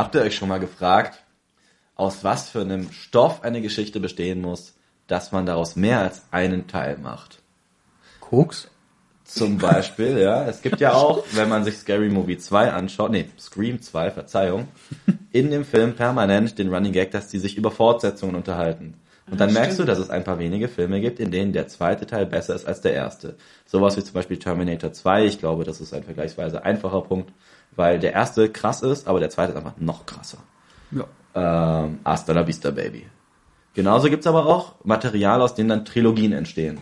Habt ihr euch schon mal gefragt, aus was für einem Stoff eine Geschichte bestehen muss, dass man daraus mehr als einen Teil macht? Koks? Zum Beispiel, ja. Es gibt ja auch, wenn man sich Scary Movie 2 anschaut, nee, Scream 2, Verzeihung, in dem Film permanent den Running Gag, dass die sich über Fortsetzungen unterhalten. Und dann merkst du, dass es ein paar wenige Filme gibt, in denen der zweite Teil besser ist als der erste. Sowas wie zum Beispiel Terminator 2. Ich glaube, das ist ein vergleichsweise einfacher Punkt, weil der erste krass ist, aber der zweite ist einfach noch krasser. Ja. Ähm, Hasta la vista, baby. Genauso gibt's aber auch Material, aus dem dann Trilogien entstehen.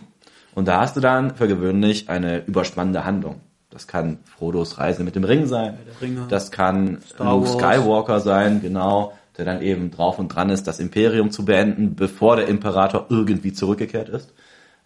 Und da hast du dann für gewöhnlich eine überspannende Handlung. Das kann Frodos Reise mit dem Ring sein. Das kann Luke. Skywalker sein, genau, der dann eben drauf und dran ist, das Imperium zu beenden, bevor der Imperator irgendwie zurückgekehrt ist.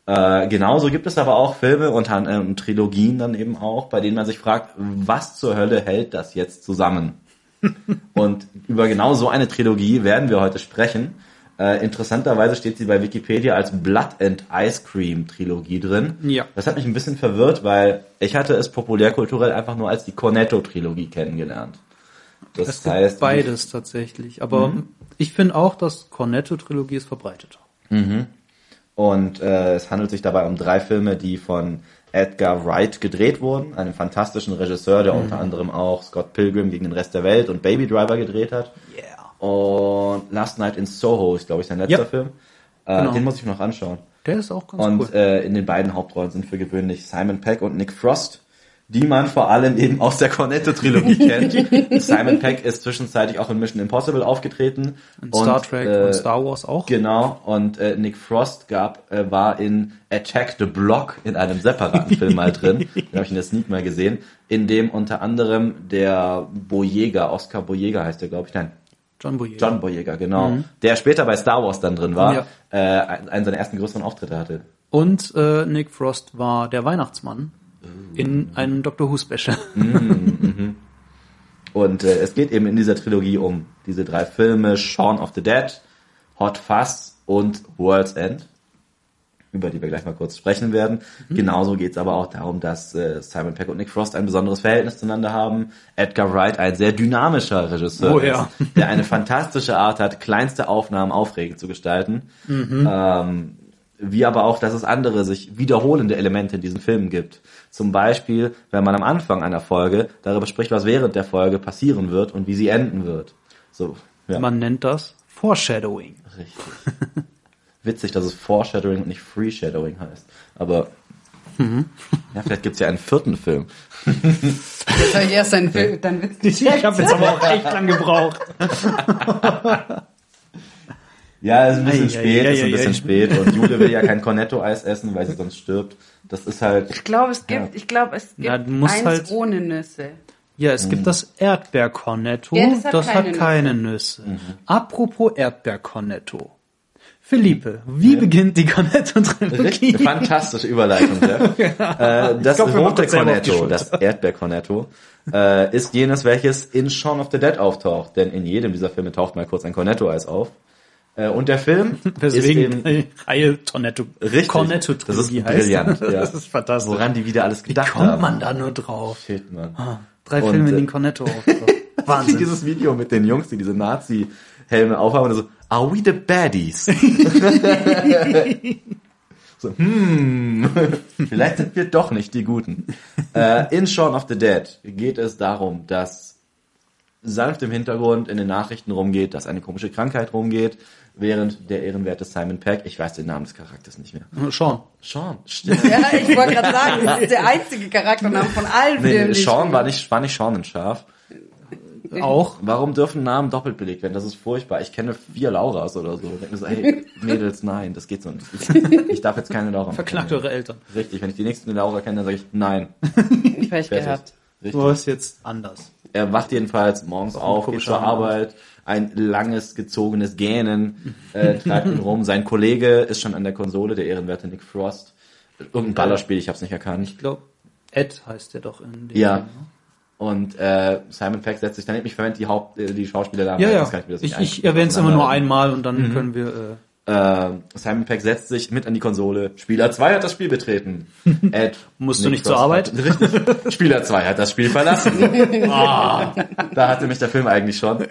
Äh, genauso gibt es aber auch Filme und ähm, Trilogien dann eben auch, bei denen man sich fragt, was zur Hölle hält das jetzt zusammen? und über genau so eine Trilogie werden wir heute sprechen. Äh, interessanterweise steht sie bei Wikipedia als Blood and Ice Cream Trilogie drin. Ja. Das hat mich ein bisschen verwirrt, weil ich hatte es populärkulturell einfach nur als die Cornetto Trilogie kennengelernt. Das gibt heißt, beides tatsächlich. Aber ich finde auch, dass Cornetto-Trilogie ist verbreitet. Und äh, es handelt sich dabei um drei Filme, die von Edgar Wright gedreht wurden, einem fantastischen Regisseur, der unter anderem auch Scott Pilgrim gegen den Rest der Welt und Baby Driver gedreht hat. Yeah. Und Last Night in Soho ist, glaube ich, sein letzter Ja. Film. Äh, Genau. Den muss ich mir noch anschauen. Der ist auch ganz Und cool. äh, in den beiden Hauptrollen sind für gewöhnlich Simon Peck und Nick Frost, die man vor allem eben aus der Cornetto-Trilogie kennt. Simon Peck ist zwischenzeitlich auch in Mission Impossible aufgetreten. In Star Trek äh, und Star Wars auch. Genau, und äh, Nick Frost gab, äh, war in Attack the Block in einem separaten Film mal drin. Den habe ich in der Sneak mal gesehen, in dem unter anderem der Boyega, Oscar Boyega heißt der, glaube ich, nein, John Boyega. John Boyega, genau, der später bei Star Wars dann drin war, Mhm. Ja. äh, ein- einen seiner ersten größeren Auftritte hatte. Und äh, Nick Frost war der Weihnachtsmann. In einem Doctor Who Special. Und äh, es geht eben in dieser Trilogie um diese drei Filme, Shaun of the Dead, Hot Fuzz und World's End, über die wir gleich mal kurz sprechen werden. Mhm. Genauso geht es aber auch darum, dass äh, Simon Peck und Nick Frost ein besonderes Verhältnis zueinander haben. Edgar Wright ein sehr dynamischer Regisseur Oh ja. ist, der eine fantastische Art hat, kleinste Aufnahmen aufregend zu gestalten. Mhm. Ähm, wie aber auch, dass es andere sich wiederholende Elemente in diesen Filmen gibt. Zum Beispiel, wenn man am Anfang einer Folge darüber spricht, was während der Folge passieren wird und wie sie enden wird. So, ja, Man nennt das Foreshadowing. richtig. Witzig, dass es Foreshadowing und nicht Freeshadowing heißt. Aber ja, vielleicht gibt's ja einen vierten Film. Jetzt soll ich erst deinen, Film- deinen Witz Ich habe jetzt aber auch echt lang gebraucht. Ja, ist ein bisschen Ei, spät, ei, ist ein ei, bisschen ei. spät und Jule will ja kein Cornetto-Eis essen, weil sie sonst stirbt. Das ist halt, Ich glaube, es gibt, Ja. ich glaube, es gibt Ja, musst eins halt- ohne Nüsse. Ja, es gibt das Erdbeercornetto. Ja, das das hat, hat keine keine Nüsse. Apropos Erdbeercornetto. Philippe, wie beginnt die Cornetto-Trilogie? Fantastische Überleitung, Jeff. äh, das glaub, rote Cornetto, das Erdbeer-Cornetto, äh, ist jenes, welches in Shaun of the Dead auftaucht. Denn in jedem dieser Filme taucht mal kurz ein Cornetto-Eis auf. Äh, und der Film ist eben, die Reihe Tornetto, Richtig. Cornetto-Trilogie Das ist brillant, ja. Das ist fantastisch. woran die wieder alles wie gedacht kommt haben. man da nur drauf? Shit, Mann. Drei Und, Filme, in äh, denen Cornetto. Wahnsinn. Dieses Video mit den Jungs, die diese Nazi-Helme aufhaben und so, are we the baddies? so, hm, vielleicht sind wir doch nicht die Guten. Äh, in Shaun of the Dead geht es darum, dass sanft im Hintergrund in den Nachrichten rumgeht, dass eine komische Krankheit rumgeht, während der ehrenwerte Simon Peck, ich weiß den Namen des Charakters nicht mehr. Sean. Sean, stimmt. Ja, ich wollte gerade sagen, das ist der einzige Charaktername von allen Nee, Filmen. ich Sean war nicht, war nicht Sean ein Schaf. Auch. Warum dürfen Namen doppelt belegt werden? Das ist furchtbar. Ich kenne vier Lauras oder so. Denke mir so, hey, Mädels, nein, das geht so nicht. Ich darf jetzt keine Laura mehr Verknackt kennen. eure Eltern. Richtig, wenn ich die nächste Laura kenne, dann sage ich nein. Pech Fertig. gehabt. Richtig. Du hast jetzt anders. Er wacht jedenfalls morgens auf, geht zur Name. Arbeit, ein langes, gezogenes Gähnen äh, treibt ihn rum. Sein Kollege ist schon an der Konsole, der ehrenwerte Nick Frost. Irgendein Ballerspiel, ich habe es nicht erkannt. Ich glaube, Ed heißt der doch in dem Ja. Film, ne? Und äh, Simon Peck setzt sich dann, ich verwende die Haupt, äh, die Schauspielernamen. Ja, ich ja. das Ich, ich erwähne es immer nur einmal und dann können wir äh, Äh, Simon Peck setzt sich mit an die Konsole. Spieler 2 hat das Spiel betreten. Ed, Musst du nicht zur Arbeit? Richtig. Spieler 2 hat das Spiel verlassen. Ah, da hatte mich der Film eigentlich schon.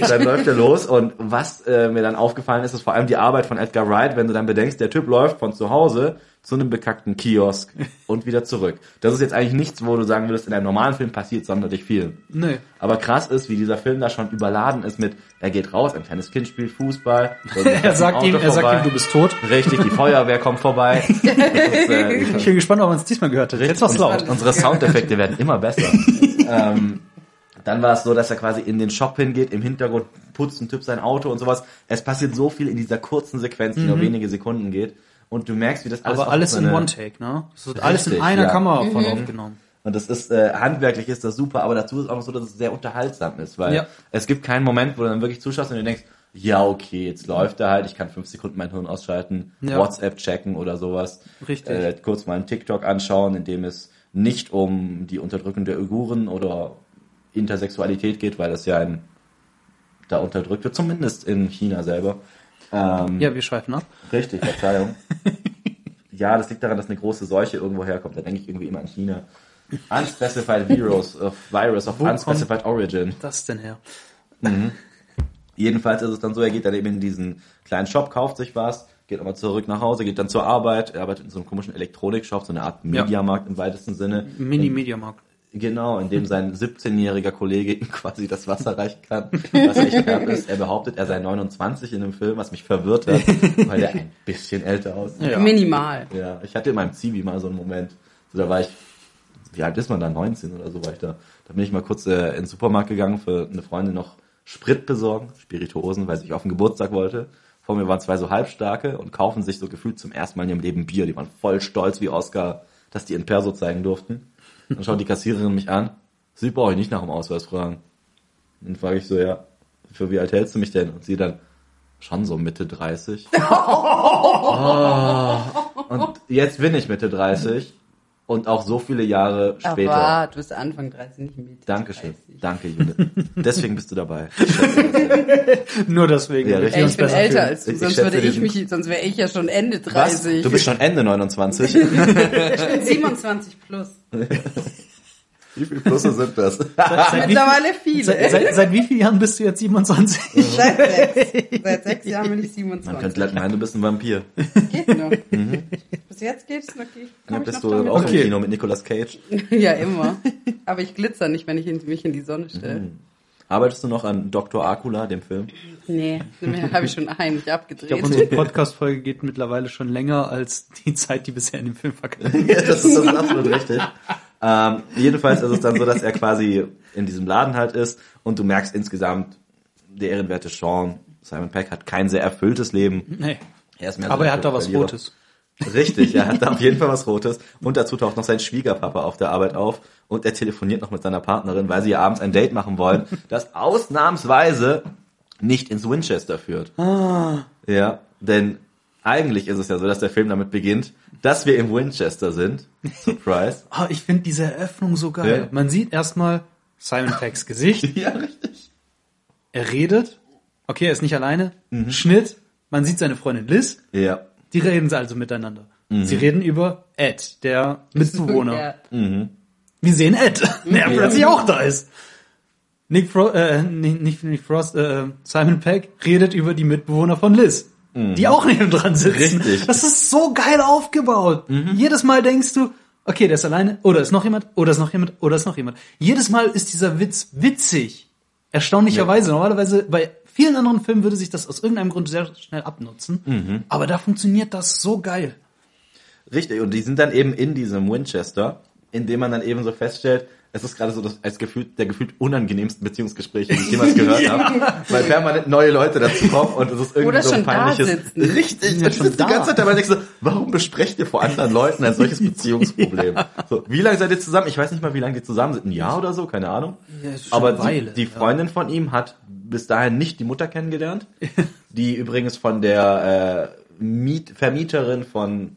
Dann läuft er los und was äh, mir dann aufgefallen ist, ist vor allem die Arbeit von Edgar Wright, wenn du dann bedenkst, der Typ läuft von zu Hause zu einem bekackten Kiosk und wieder zurück. Das ist jetzt eigentlich nichts, wo du sagen würdest, in einem normalen Film passiert sonderlich viel. Nee. Aber krass ist, wie dieser Film da schon überladen ist mit, er geht raus, ein kleines Kind spielt Fußball. Er sagt ihm, er sagt ihm, du bist tot. Richtig, die Feuerwehr kommt vorbei. Ist, äh, Ich bin gespannt, ob man es diesmal gehört hat. Jetzt war's laut. Unsere Soundeffekte werden immer besser. ähm, dann war es so, dass er quasi in den Shop hingeht, im Hintergrund putzt ein Typ sein Auto und sowas. Es passiert so viel in dieser kurzen Sequenz, die nur wenige Sekunden geht. Und du merkst, wie das alles Mhm. Aber alles in eine- One-Take, ne? Es wird alles in einer ja. Kamera von aufgenommen. Und das ist, äh, handwerklich ist das super, aber dazu ist auch noch so, dass es sehr unterhaltsam ist, weil Ja. es gibt keinen Moment, wo du dann wirklich zuschaust und du denkst, ja, okay, jetzt läuft er halt, ich kann fünf Sekunden mein Hirn ausschalten, Ja. WhatsApp checken oder sowas. Richtig. Äh, kurz mal einen TikTok anschauen, in dem es nicht um die Unterdrückung der Uiguren oder Intersexualität geht, weil das ja in, da unterdrückt wird, zumindest in China selber. Ähm, Ja, wir schweifen ab. Richtig, Verzeihung. ja, das liegt daran, dass eine große Seuche irgendwo herkommt. Da denke ich irgendwie immer an China. Unspecified Virus of Virus of Wo Unspecified Origin. Das denn her? Jedenfalls ist es dann so, er geht dann eben in diesen kleinen Shop, kauft sich was, geht nochmal zurück nach Hause, geht dann zur Arbeit, er arbeitet in so einem komischen Elektronikshop, so eine Art Ja. Mediamarkt im weitesten Sinne. Mini-Mediamarkt. Genau, in dem sein 17-jähriger Kollege ihm quasi das Wasser reichen kann, was echt knapp ist. Er behauptet, er sei 29 in dem Film, was mich verwirrt hat, weil er ein bisschen älter aussieht. Ja. Minimal. Ja, ich hatte in meinem Zivi mal so einen Moment. So, da war ich, wie alt ist man da? 19 oder so war ich da. Da bin ich mal kurz äh, in den Supermarkt gegangen für eine Freundin noch Sprit besorgen, Spirituosen, weil sie ich auf den Geburtstag wollte. Vor mir waren zwei so Halbstarke und kaufen sich so gefühlt zum ersten Mal in ihrem Leben Bier. Die waren voll stolz wie Oscar, dass die in Perso zeigen durften. Dann schaut die Kassiererin mich an. Sie brauche ich nicht nach dem Ausweis fragen. Dann frage ich so, ja, für wie alt hältst du mich denn? Und sie dann, schon so Mitte 30. Ah, und jetzt bin ich Mitte 30 und auch so viele Jahre später. Aber du bist Anfang 30, nicht Mitte Dankeschön. 30. Danke, Jule. Deswegen bist du dabei. Nur deswegen. Ja, ich bin älter fühlen. als du, Ich sonst würde ich mich, sonst wäre ich ja schon Ende Was? 30. Du bist schon Ende 29. ich bin 27 plus. Wie viele Plusse sind das? Mittlerweile viele. Seit, seit, seit wie vielen Jahren bist du jetzt 27? Seit sechs. Seit sechs Jahren bin ich Man 27. könnte gleich meinen, du bist ein Vampir. Geht noch. Bis jetzt geht's noch. Ich bist noch du auch Okay. im Kino mit Nicolas Cage. Ja, immer. Aber ich glitzer nicht, wenn ich mich in die Sonne stelle. Arbeitest du noch an Dr. Akula, dem Film? Nee, habe ich schon heimlich Ich glaube, abgedreht. unsere Podcast-Folge geht mittlerweile schon länger als die Zeit, die bisher in dem Film vergangen ist. Ja, das ist, das ist absolut richtig. Ähm, jedenfalls ist es dann so, dass er quasi in diesem Laden halt ist und du merkst insgesamt, der ehrenwerte Sean, Simon Peck, hat kein sehr erfülltes Leben. Nee. Er ist mehr so Aber er der hat da was Verlierer. Rotes. Richtig, er hat da auf jeden Fall was Rotes. Und dazu taucht noch sein Schwiegerpapa auf der Arbeit auf und er telefoniert noch mit seiner Partnerin, weil sie ja abends ein Date machen wollen, das ausnahmsweise nicht ins Winchester führt. Ja, denn eigentlich ist es ja so, dass der Film damit beginnt, dass wir im Winchester sind. Surprise. Ah, ich finde diese Eröffnung so geil. Ja. Man sieht erstmal Simon Peggs Gesicht. ja, richtig. Er redet. Okay, er ist nicht alleine. Schnitt. Man sieht seine Freundin Liz. Ja. Die reden also miteinander. Sie reden über Ed, der Mitbewohner. Ja. Wir sehen Ed, der plötzlich auch da ist. Nick, Fro äh, nicht, nicht Nick Frost, äh, Simon Peck redet über die Mitbewohner von Liz, die auch neben dran sitzen. Richtig. Das ist so geil aufgebaut. Jedes Mal denkst du, okay, der ist alleine, oder ist noch jemand, oder ist noch jemand, oder ist noch jemand. Jedes Mal ist dieser Witz witzig. Erstaunlicherweise. Normalerweise bei vielen anderen Filmen würde sich das aus irgendeinem Grund sehr schnell abnutzen. Aber da funktioniert das so geil. Richtig, und die sind dann eben in diesem Winchester, in dem man dann eben so feststellt, es ist gerade so das, als gefühlt, der gefühlt unangenehmsten Beziehungsgespräche, die ich jemals gehört habe, weil permanent neue Leute dazu kommen und es ist irgendwie Oder so ein schon da peinliches... sitzen. Richtig, Ja, und schon schon die ganze Zeit dabei denkst du, warum besprecht ihr vor anderen Leuten ein solches Beziehungsproblem? So, wie lange seid ihr zusammen? Ich weiß nicht mal, wie lange die zusammen sind, ein Jahr oder so, keine Ahnung. Ja, ist schon Aber eine Weile, die, die ja. Freundin von ihm hat bis dahin nicht die Mutter kennengelernt, die übrigens von der äh, Miet Vermieterin von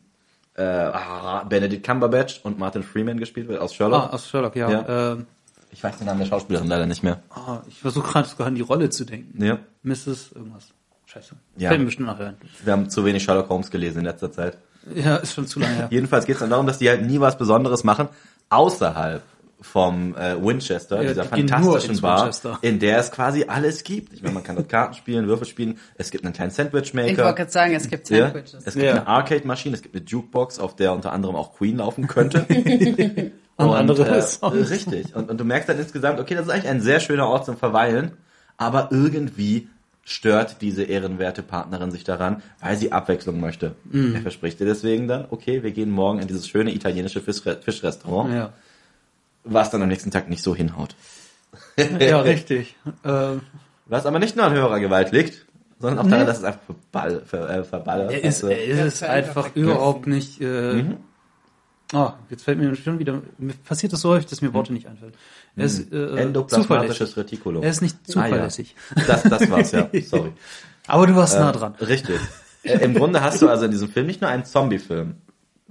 äh, ah, Benedict Cumberbatch und Martin Freeman gespielt wird aus Sherlock. Ah, aus Sherlock, ja. Ja. Ähm, Ich weiß den Namen der Schauspielerin leider nicht mehr. ah, ich versuche gerade sogar an die Rolle zu denken. Ja. Mrs. irgendwas. scheiße. Ja. Fällt mir bestimmt nachher ein. Wir haben zu wenig Sherlock Holmes gelesen in letzter Zeit. Ja, ist schon zu lange her. Jedenfalls geht es dann darum, dass die halt nie was Besonderes machen, außerhalb vom äh, Winchester, Ja, dieser fantastischen Bar, Winchester. in der es quasi alles gibt. Ich meine, man kann dort Karten spielen, Würfel spielen, es gibt einen kleinen Ich wollte Sandwichmaker. gerade sagen, es gibt Ja, Sandwiches. es gibt Ja. eine Arcade-Maschine, es gibt eine Jukebox, auf der unter anderem auch Queen laufen könnte. Und andere äh, Songs. Richtig. Und, und du merkst dann insgesamt, okay, das ist eigentlich ein sehr schöner Ort zum Verweilen, aber irgendwie stört diese ehrenwerte Partnerin sich daran, weil sie Abwechslung möchte. Mhm. Er verspricht dir deswegen dann, okay, wir gehen morgen in dieses schöne italienische Fischre Fischrestaurant, Ja, was dann am nächsten Tag nicht so hinhaut. ja richtig. Ähm, Was aber nicht nur an höherer Gewalt liegt, sondern auch daran, dass es einfach verball, ver, äh, verballert. er ist, Also, er ist Ja, einfach vergessen. überhaupt nicht. Äh, Mhm. Oh, jetzt fällt mir schon wieder. Mir passiert das so häufig, dass mir Worte nicht einfallen. Er ist äh, Mhm. Endoplasmatisches zuverlässig. Retikulum. Er ist nicht zuverlässig. Ah, ja. Das, das war's, ja. Sorry. Aber du warst nah dran. Richtig. Äh, Im Grunde hast du also in diesem Film nicht nur einen Zombie-Film,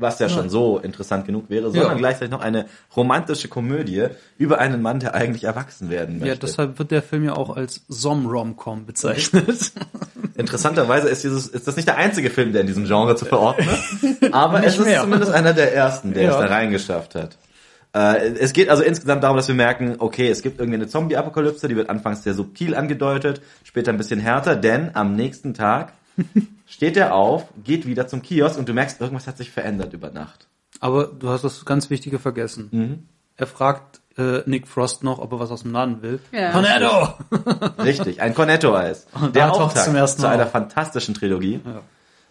was ja schon so interessant genug wäre, sondern Ja. gleichzeitig noch eine romantische Komödie über einen Mann, der eigentlich erwachsen werden möchte. Ja, deshalb wird der Film ja auch als Som-Rom-Com bezeichnet. Interessanterweise ist dieses ist das nicht der einzige Film, der in diesem Genre zu verorten ist, aber es ist mehr. zumindest einer der ersten, der Ja. es da reingeschafft hat. Äh, es geht also insgesamt darum, dass wir merken, okay, es gibt irgendwie eine Zombie-Apokalypse, die wird anfangs sehr subtil angedeutet, später ein bisschen härter, denn am nächsten Tag steht er auf, geht wieder zum Kiosk und du merkst, irgendwas hat sich verändert über Nacht. Aber du hast das ganz Wichtige vergessen. Mhm. Er fragt äh, Nick Frost noch, ob er was aus dem Laden will. Ja. Cornetto! Richtig, ein Cornetto-Eis. Und Der Auftakt zum ersten zu Mal einer auf. fantastischen Trilogie. Ja.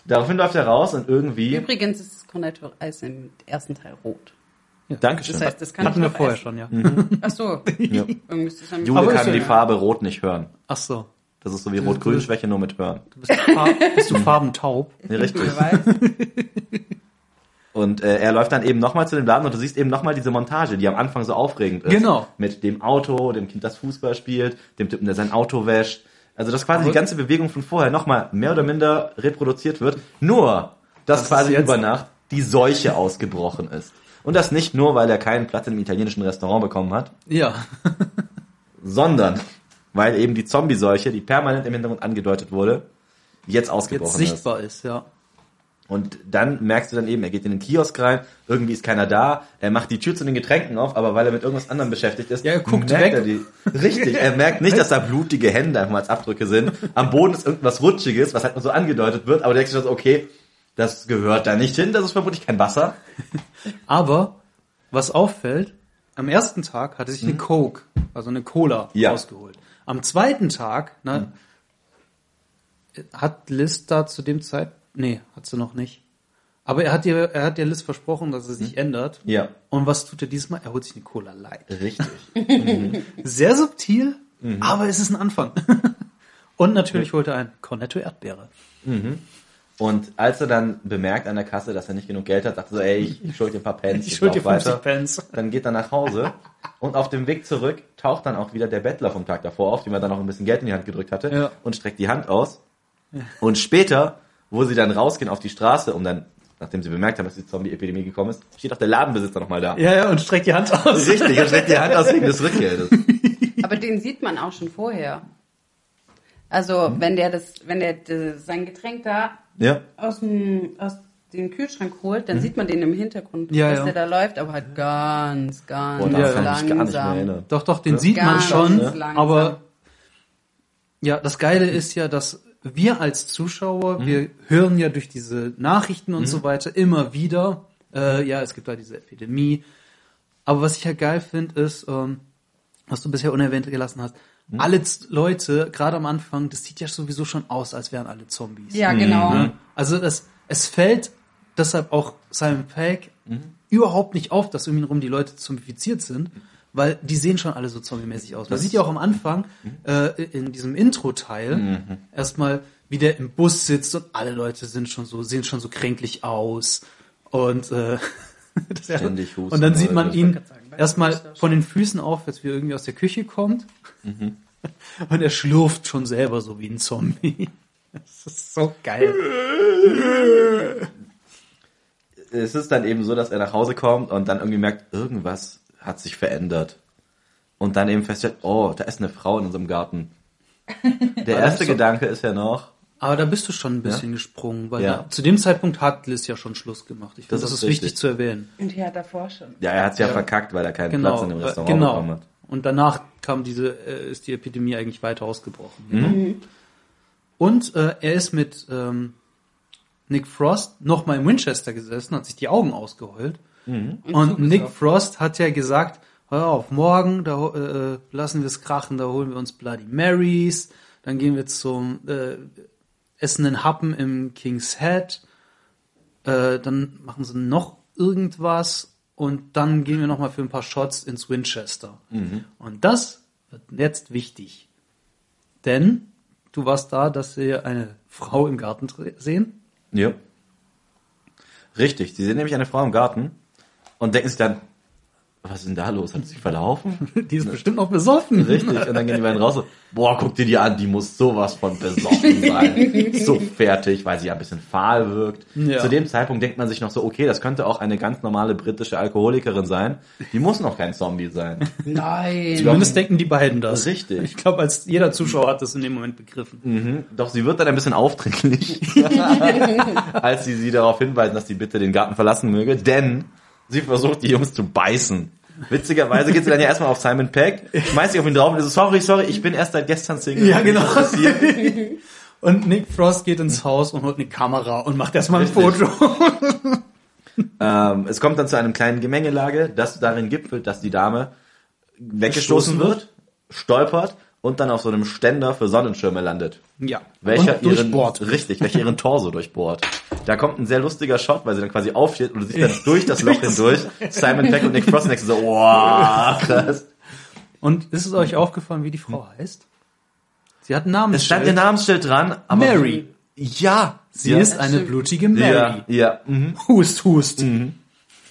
Daraufhin läuft er raus und irgendwie... Übrigens ist das Cornetto-Eis im ersten Teil rot. Dankeschön. Das heißt, das kann Hatten ich wir vorher essen. schon, ja. Ach so. Ja. Jule kann ja- die Farbe Rot nicht hören. Ach so. Das ist so wie Rot-Grün-Schwäche nur mit Hören. Du bist, Farb, bist du farbentaub? Nee, richtig. Und äh, er läuft dann eben nochmal zu dem Laden und du siehst eben nochmal diese Montage, die am Anfang so aufregend ist. Genau. Mit dem Auto, dem Kind, das Fußball spielt, dem Typen, der sein Auto wäscht. Also dass quasi Aber- die ganze Bewegung von vorher nochmal mehr oder minder reproduziert wird. Nur, dass Das quasi über Nacht die Seuche ausgebrochen ist. Und das nicht nur, weil er keinen Platz im italienischen Restaurant bekommen hat, Ja. sondern weil eben die Zombie-Seuche, die permanent im Hintergrund angedeutet wurde, jetzt Jetzt ausgebrochen ist. sichtbar ist, ja. Und dann merkst du dann eben, er geht in den Kiosk rein, irgendwie ist keiner da, er macht die Tür zu den Getränken auf, aber weil er mit irgendwas anderem beschäftigt ist, Ja, er guckt merkt weg. er die. Richtig, er merkt nicht, dass da blutige Hände einfach mal als Abdrücke sind. Am Boden ist irgendwas Rutschiges, was halt nur so angedeutet wird, aber du denkst dir so, okay, das gehört da nicht hin, das ist vermutlich kein Wasser. Aber was auffällt, am ersten Tag hatte sich eine Coke, also eine Cola, Ja. rausgeholt. Am zweiten Tag na, hat Liz da zu dem Zeit, nee, hat sie noch nicht. Aber er hat ihr, er hat ihr Liz versprochen, dass er sich ändert. Ja, Und was tut er diesmal? Er holt sich eine Cola Light. richtig. Sehr subtil, aber es ist ein Anfang. Und natürlich holt er ein Cornetto Erdbeere. Und als er dann bemerkt an der Kasse, dass er nicht genug Geld hat, sagt er so, ey, ich, ich schuld dir ein paar Pence, Ich schuld dir lauf 50 Pence. Dann geht er nach Hause und auf dem Weg zurück taucht dann auch wieder der Bettler vom Tag davor auf, dem er dann noch ein bisschen Geld in die Hand gedrückt hatte Ja. und streckt die Hand aus. Und später, wo sie dann rausgehen auf die Straße, um dann, nachdem sie bemerkt haben, dass die Zombie-Epidemie gekommen ist, steht auch der Ladenbesitzer nochmal da. Ja, ja, und streckt die Hand aus. Richtig, er streckt die Hand aus wegen des Rückgeldes. Aber den sieht man auch schon vorher. Also, Mhm. wenn der das, wenn der das, sein Getränk da Ja. aus dem, aus dem Kühlschrank holt, dann sieht man den im Hintergrund, Mhm. Ja, dass ja. der da läuft, aber halt ganz, ganz Boah, Ja, daran kann ich mich gar nicht mehr langsam. Doch, doch, den sieht man Ganz schon, langsam. aber ja, das Geile ist ja, dass wir als Zuschauer, wir hören ja durch diese Nachrichten und so weiter immer wieder, äh, ja, es gibt da diese Epidemie. Aber was ich ja geil finde, ist, ähm, was du bisher unerwähnt gelassen hast, alle Z- Leute, gerade am Anfang, das sieht ja sowieso schon aus, als wären alle Zombies. Ja, genau. Ne? Also das, es fällt deshalb auch Simon Pegg überhaupt nicht auf, dass um ihn rum die Leute zombifiziert sind, weil die sehen schon alle so zombie-mäßig aus. Man sieht ja auch am Anfang äh, in diesem Intro-Teil erstmal, wie der im Bus sitzt und alle Leute sind schon so, sehen schon so kränklich aus und äh, das Ständig husten, und dann sieht man ihn erstmal von den Füßen auf, als wie er irgendwie aus der Küche kommt. Und er schlurft schon selber so wie ein Zombie. Das ist so geil. Es ist dann eben so, dass er nach Hause kommt und dann irgendwie merkt, irgendwas hat sich verändert. Und dann eben feststellt, oh, da ist eine Frau in unserem Garten. Der erste so- Gedanke ist ja noch, Aber da bist du schon ein bisschen gesprungen, weil Ja. da, zu dem Zeitpunkt hat Liz ja schon Schluss gemacht. Ich finde, Das das, ist ist wichtig richtig. zu erwähnen. Und die hat davor schon. Ja, er hat's ja, verkackt, weil er keinen Genau, Platz in dem äh, Restaurant genau. bekommen hat. Und danach kam diese, äh, ist die Epidemie eigentlich weiter ausgebrochen. Mhm. Genau. Und äh, er ist mit ähm, Nick Frost noch mal in Winchester gesessen, hat sich die Augen ausgeheult. Mhm. Und Nick Frost hat ja gesagt, hör auf, morgen, da äh, lassen wir es krachen, da holen wir uns Bloody Marys, dann gehen wir zum äh, essen einen Happen im King's Head, äh, dann machen sie noch irgendwas und dann gehen wir noch mal für ein paar Shots ins Winchester. Und das wird jetzt wichtig. Denn du warst da, dass wir eine Frau im Garten sehen. Ja. Richtig, sie sehen nämlich eine Frau im Garten und denken sich dann, was ist denn da los? Hat sie sich verlaufen? Die ist bestimmt noch besoffen. Richtig. Und dann gehen die beiden raus so, boah, guck dir die an, die muss sowas von besoffen sein. so fertig, weil sie ja ein bisschen fahl wirkt. Ja. Zu dem Zeitpunkt denkt man sich noch so, okay, das könnte auch eine ganz normale britische Alkoholikerin sein. Die muss noch kein Zombie sein. Nein. Zumindest denken die beiden das. Richtig. Ich glaube, als jeder Zuschauer hat das in dem Moment begriffen. Mhm. Doch sie wird dann ein bisschen aufdringlich, als sie sie darauf hinweisen, dass sie bitte den Garten verlassen möge, denn sie versucht, die Jungs zu beißen. Witzigerweise geht sie dann ja erstmal auf Simon Peck, schmeißt sich auf ihn drauf und ist so, sorry, sorry, ich bin erst seit gestern Single. Ja, genau. Und Nick Frost geht ins Haus und holt eine Kamera und macht erstmal ein Richtig. Foto. Ähm, es kommt dann zu einem kleinen Gemengelage, das darin gipfelt, dass die Dame weggestoßen Gestoßen wird, stolpert und dann auf so einem Ständer für Sonnenschirme landet. Ja. Welcher und ihren, durchbohrt. richtig, welcher ihren Torso durchbohrt. Da kommt ein sehr lustiger Shot, weil sie dann quasi aufsteht und du siehst dann durch das Loch hindurch Simon Peck und Nick Frost du so, wow, krass. Und ist es euch aufgefallen, wie die Frau heißt? Sie hat einen Namen. Es stand ihr Namensschild dran, aber Mary. Ja, Sie ja. ist eine blutige ja, Mary. ja, mhm. Hust, hust.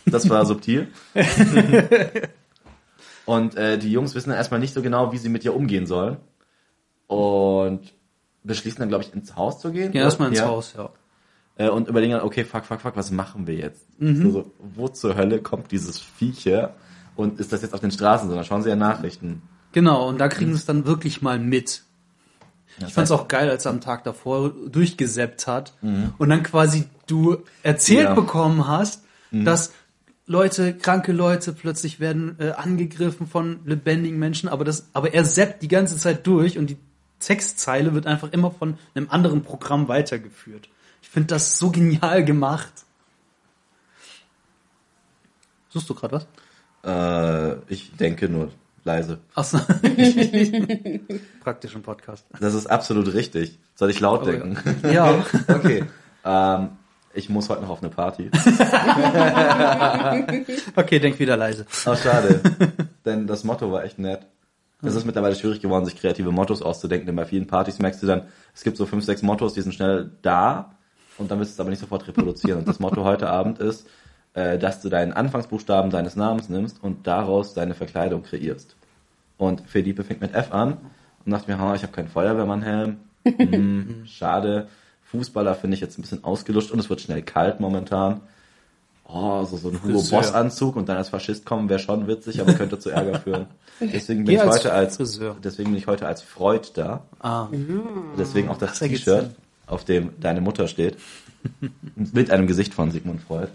das war subtil. und äh, die Jungs wissen dann erstmal nicht so genau, wie sie mit ihr umgehen sollen und beschließen dann, glaube ich, ins Haus zu gehen. Geh erstmal ins Ja. Haus, ja. äh, und überlegen dann, okay, fuck, fuck, fuck, was machen wir jetzt? Mhm. So, so, wo zur Hölle kommt dieses Viech her? Und ist das jetzt auf den Straßen, sondern schauen sie ja Nachrichten. Genau, und da kriegen sie es dann wirklich mal mit. Das Ich fand's auch geil, als er am Tag davor durchgesäppt hat und dann quasi du erzählt Ja. bekommen hast, dass Leute, kranke Leute plötzlich werden äh, angegriffen von lebendigen Menschen, aber das, aber er zappt die ganze Zeit durch und die Textzeile wird einfach immer von einem anderen Programm weitergeführt. Ich finde das so genial gemacht. Suchst du gerade was? Äh, ich denke nur leise. Achso. Praktisch im Podcast. Das ist absolut richtig. Soll ich laut Oh, ja. denken? Ja. Okay. ähm, ich muss heute noch auf eine Party. Okay, denk wieder leise. Oh, schade. Denn das Motto war echt nett. Es ist mittlerweile schwierig geworden, sich kreative Mottos auszudenken, denn bei vielen Partys merkst du dann, es gibt so fünf, sechs Mottos, die sind schnell da und dann willst du es aber nicht sofort reproduzieren. Und das Motto heute Abend ist, äh, dass du deinen Anfangsbuchstaben deines Namens nimmst und daraus deine Verkleidung kreierst. Und Felipe fängt mit F an und dachte mir, ha, ich habe keinen Feuerwehrmannhelm. Hm, schade. Fußballer finde ich jetzt ein bisschen ausgelutscht und es wird schnell kalt momentan. Oh, so, so ein Hugo. Boss Anzug und dann als Faschist kommen wäre schon witzig, aber könnte zu Ärger führen. Deswegen bin Geh ich als heute als Friseur. deswegen bin ich heute als Freud da. Ah. Deswegen auch das T-Shirt, auf dem deine Mutter steht, mit einem Gesicht von Sigmund Freud.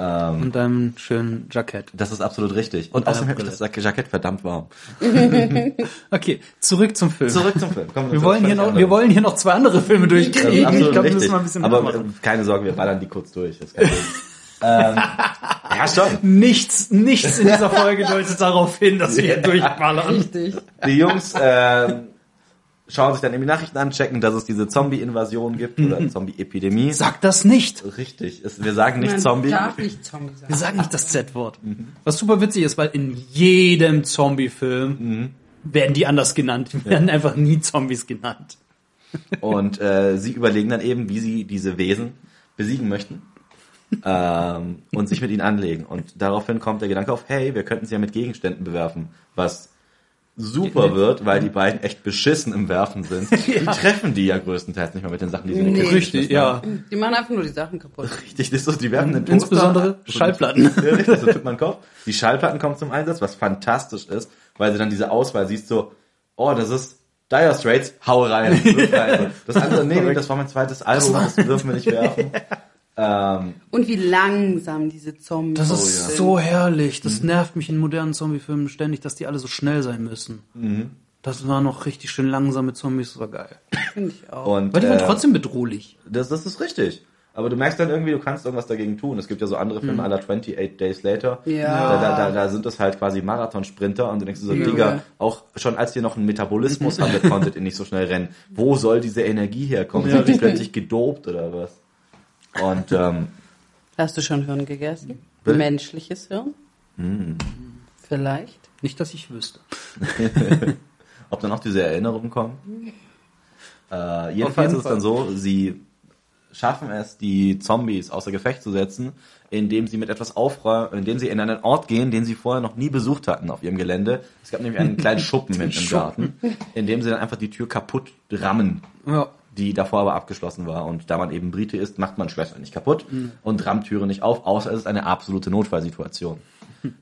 Ähm, Und deinem schönen Jackett. das ist absolut richtig. Und Und außerdem ich das Jackett verdammt warm. Okay, zurück zum Film. Zurück zum Film. Kommen Wir wollen hier noch, wir wollen hier noch zwei andere Filme durchkriegen. Ich glaube, wir müssen mal ein bisschen Aber machen. keine Sorge, wir ballern die kurz durch. Das ähm, ja, schon. Nichts, nichts in dieser Folge deutet darauf hin, dass wir hier durchballern. Richtig. Die Jungs ähm, schauen sich dann eben die Nachrichten an, checken, dass es diese Zombie-Invasion gibt oder Zombie-Epidemie. Sag das nicht. Richtig. Wir sagen nicht Man Zombie. darf nicht Zombie Wir sagen. sagen nicht das Z-Wort. Was super witzig ist, weil in jedem Zombie-Film werden die anders genannt. Die werden einfach nie Zombies genannt. Und äh, sie überlegen dann eben, wie sie diese Wesen besiegen möchten. ähm, und sich mit ihnen anlegen. Und daraufhin kommt der Gedanke auf, hey, wir könnten sie ja mit Gegenständen bewerfen, was super wird, weil die beiden echt beschissen im Werfen sind. Die treffen die ja größtenteils nicht mal mit den Sachen, die sie in den Nee. Richtig, ja. Die machen einfach nur die Sachen kaputt. Richtig, das ist so, die werfen den Toaster. Insbesondere so Schallplatten. Ja, richtig, so tut man Kopf. Die Schallplatten kommen zum Einsatz, was fantastisch ist, weil sie dann diese Auswahl siehst, so, oh, das ist Dire Straits, hau rein. wirf rein. Das andere, nee, nee, das war mein zweites Album, das dürfen wir nicht werfen. Ähm, Und wie langsam diese Zombies Das Oh, ist ja. so herrlich. Das nervt mich in modernen Zombie-Filmen ständig, dass die alle so schnell sein müssen. Mhm. Das war noch richtig schön langsame Zombies, das war geil. finde ich auch. und, Aber die waren äh, trotzdem bedrohlich. Das, das ist richtig. Aber du merkst dann irgendwie, du kannst irgendwas dagegen tun. Es gibt ja so andere Filme aller 28 Days Later. Ja. Da, da, da, sind das halt quasi Marathonsprinter und du denkst dir so, Digga, auch schon als ihr noch einen Metabolismus hattet, konntet ihr nicht so schnell rennen. Wo soll diese Energie herkommen? Sind die plötzlich gedopt oder was? Und ähm, Hast du schon Hirn gegessen? Bitte? Menschliches Hirn? Vielleicht. Nicht, dass ich wüsste. ob dann auch diese Erinnerungen kommen? Äh, jedenfalls jeden ist es dann so, sie schaffen es, die Zombies außer Gefecht zu setzen, indem sie mit etwas aufräumen, indem sie in einen Ort gehen, den sie vorher noch nie besucht hatten auf ihrem Gelände. Es gab nämlich einen kleinen Schuppen hinten im Garten, in dem sie dann einfach die Tür kaputt rammen, Ja. Die davor aber abgeschlossen war. Und da man eben Brite ist, macht man Schlösser nicht kaputt und rammt Türen nicht auf, außer es ist eine absolute Notfallsituation.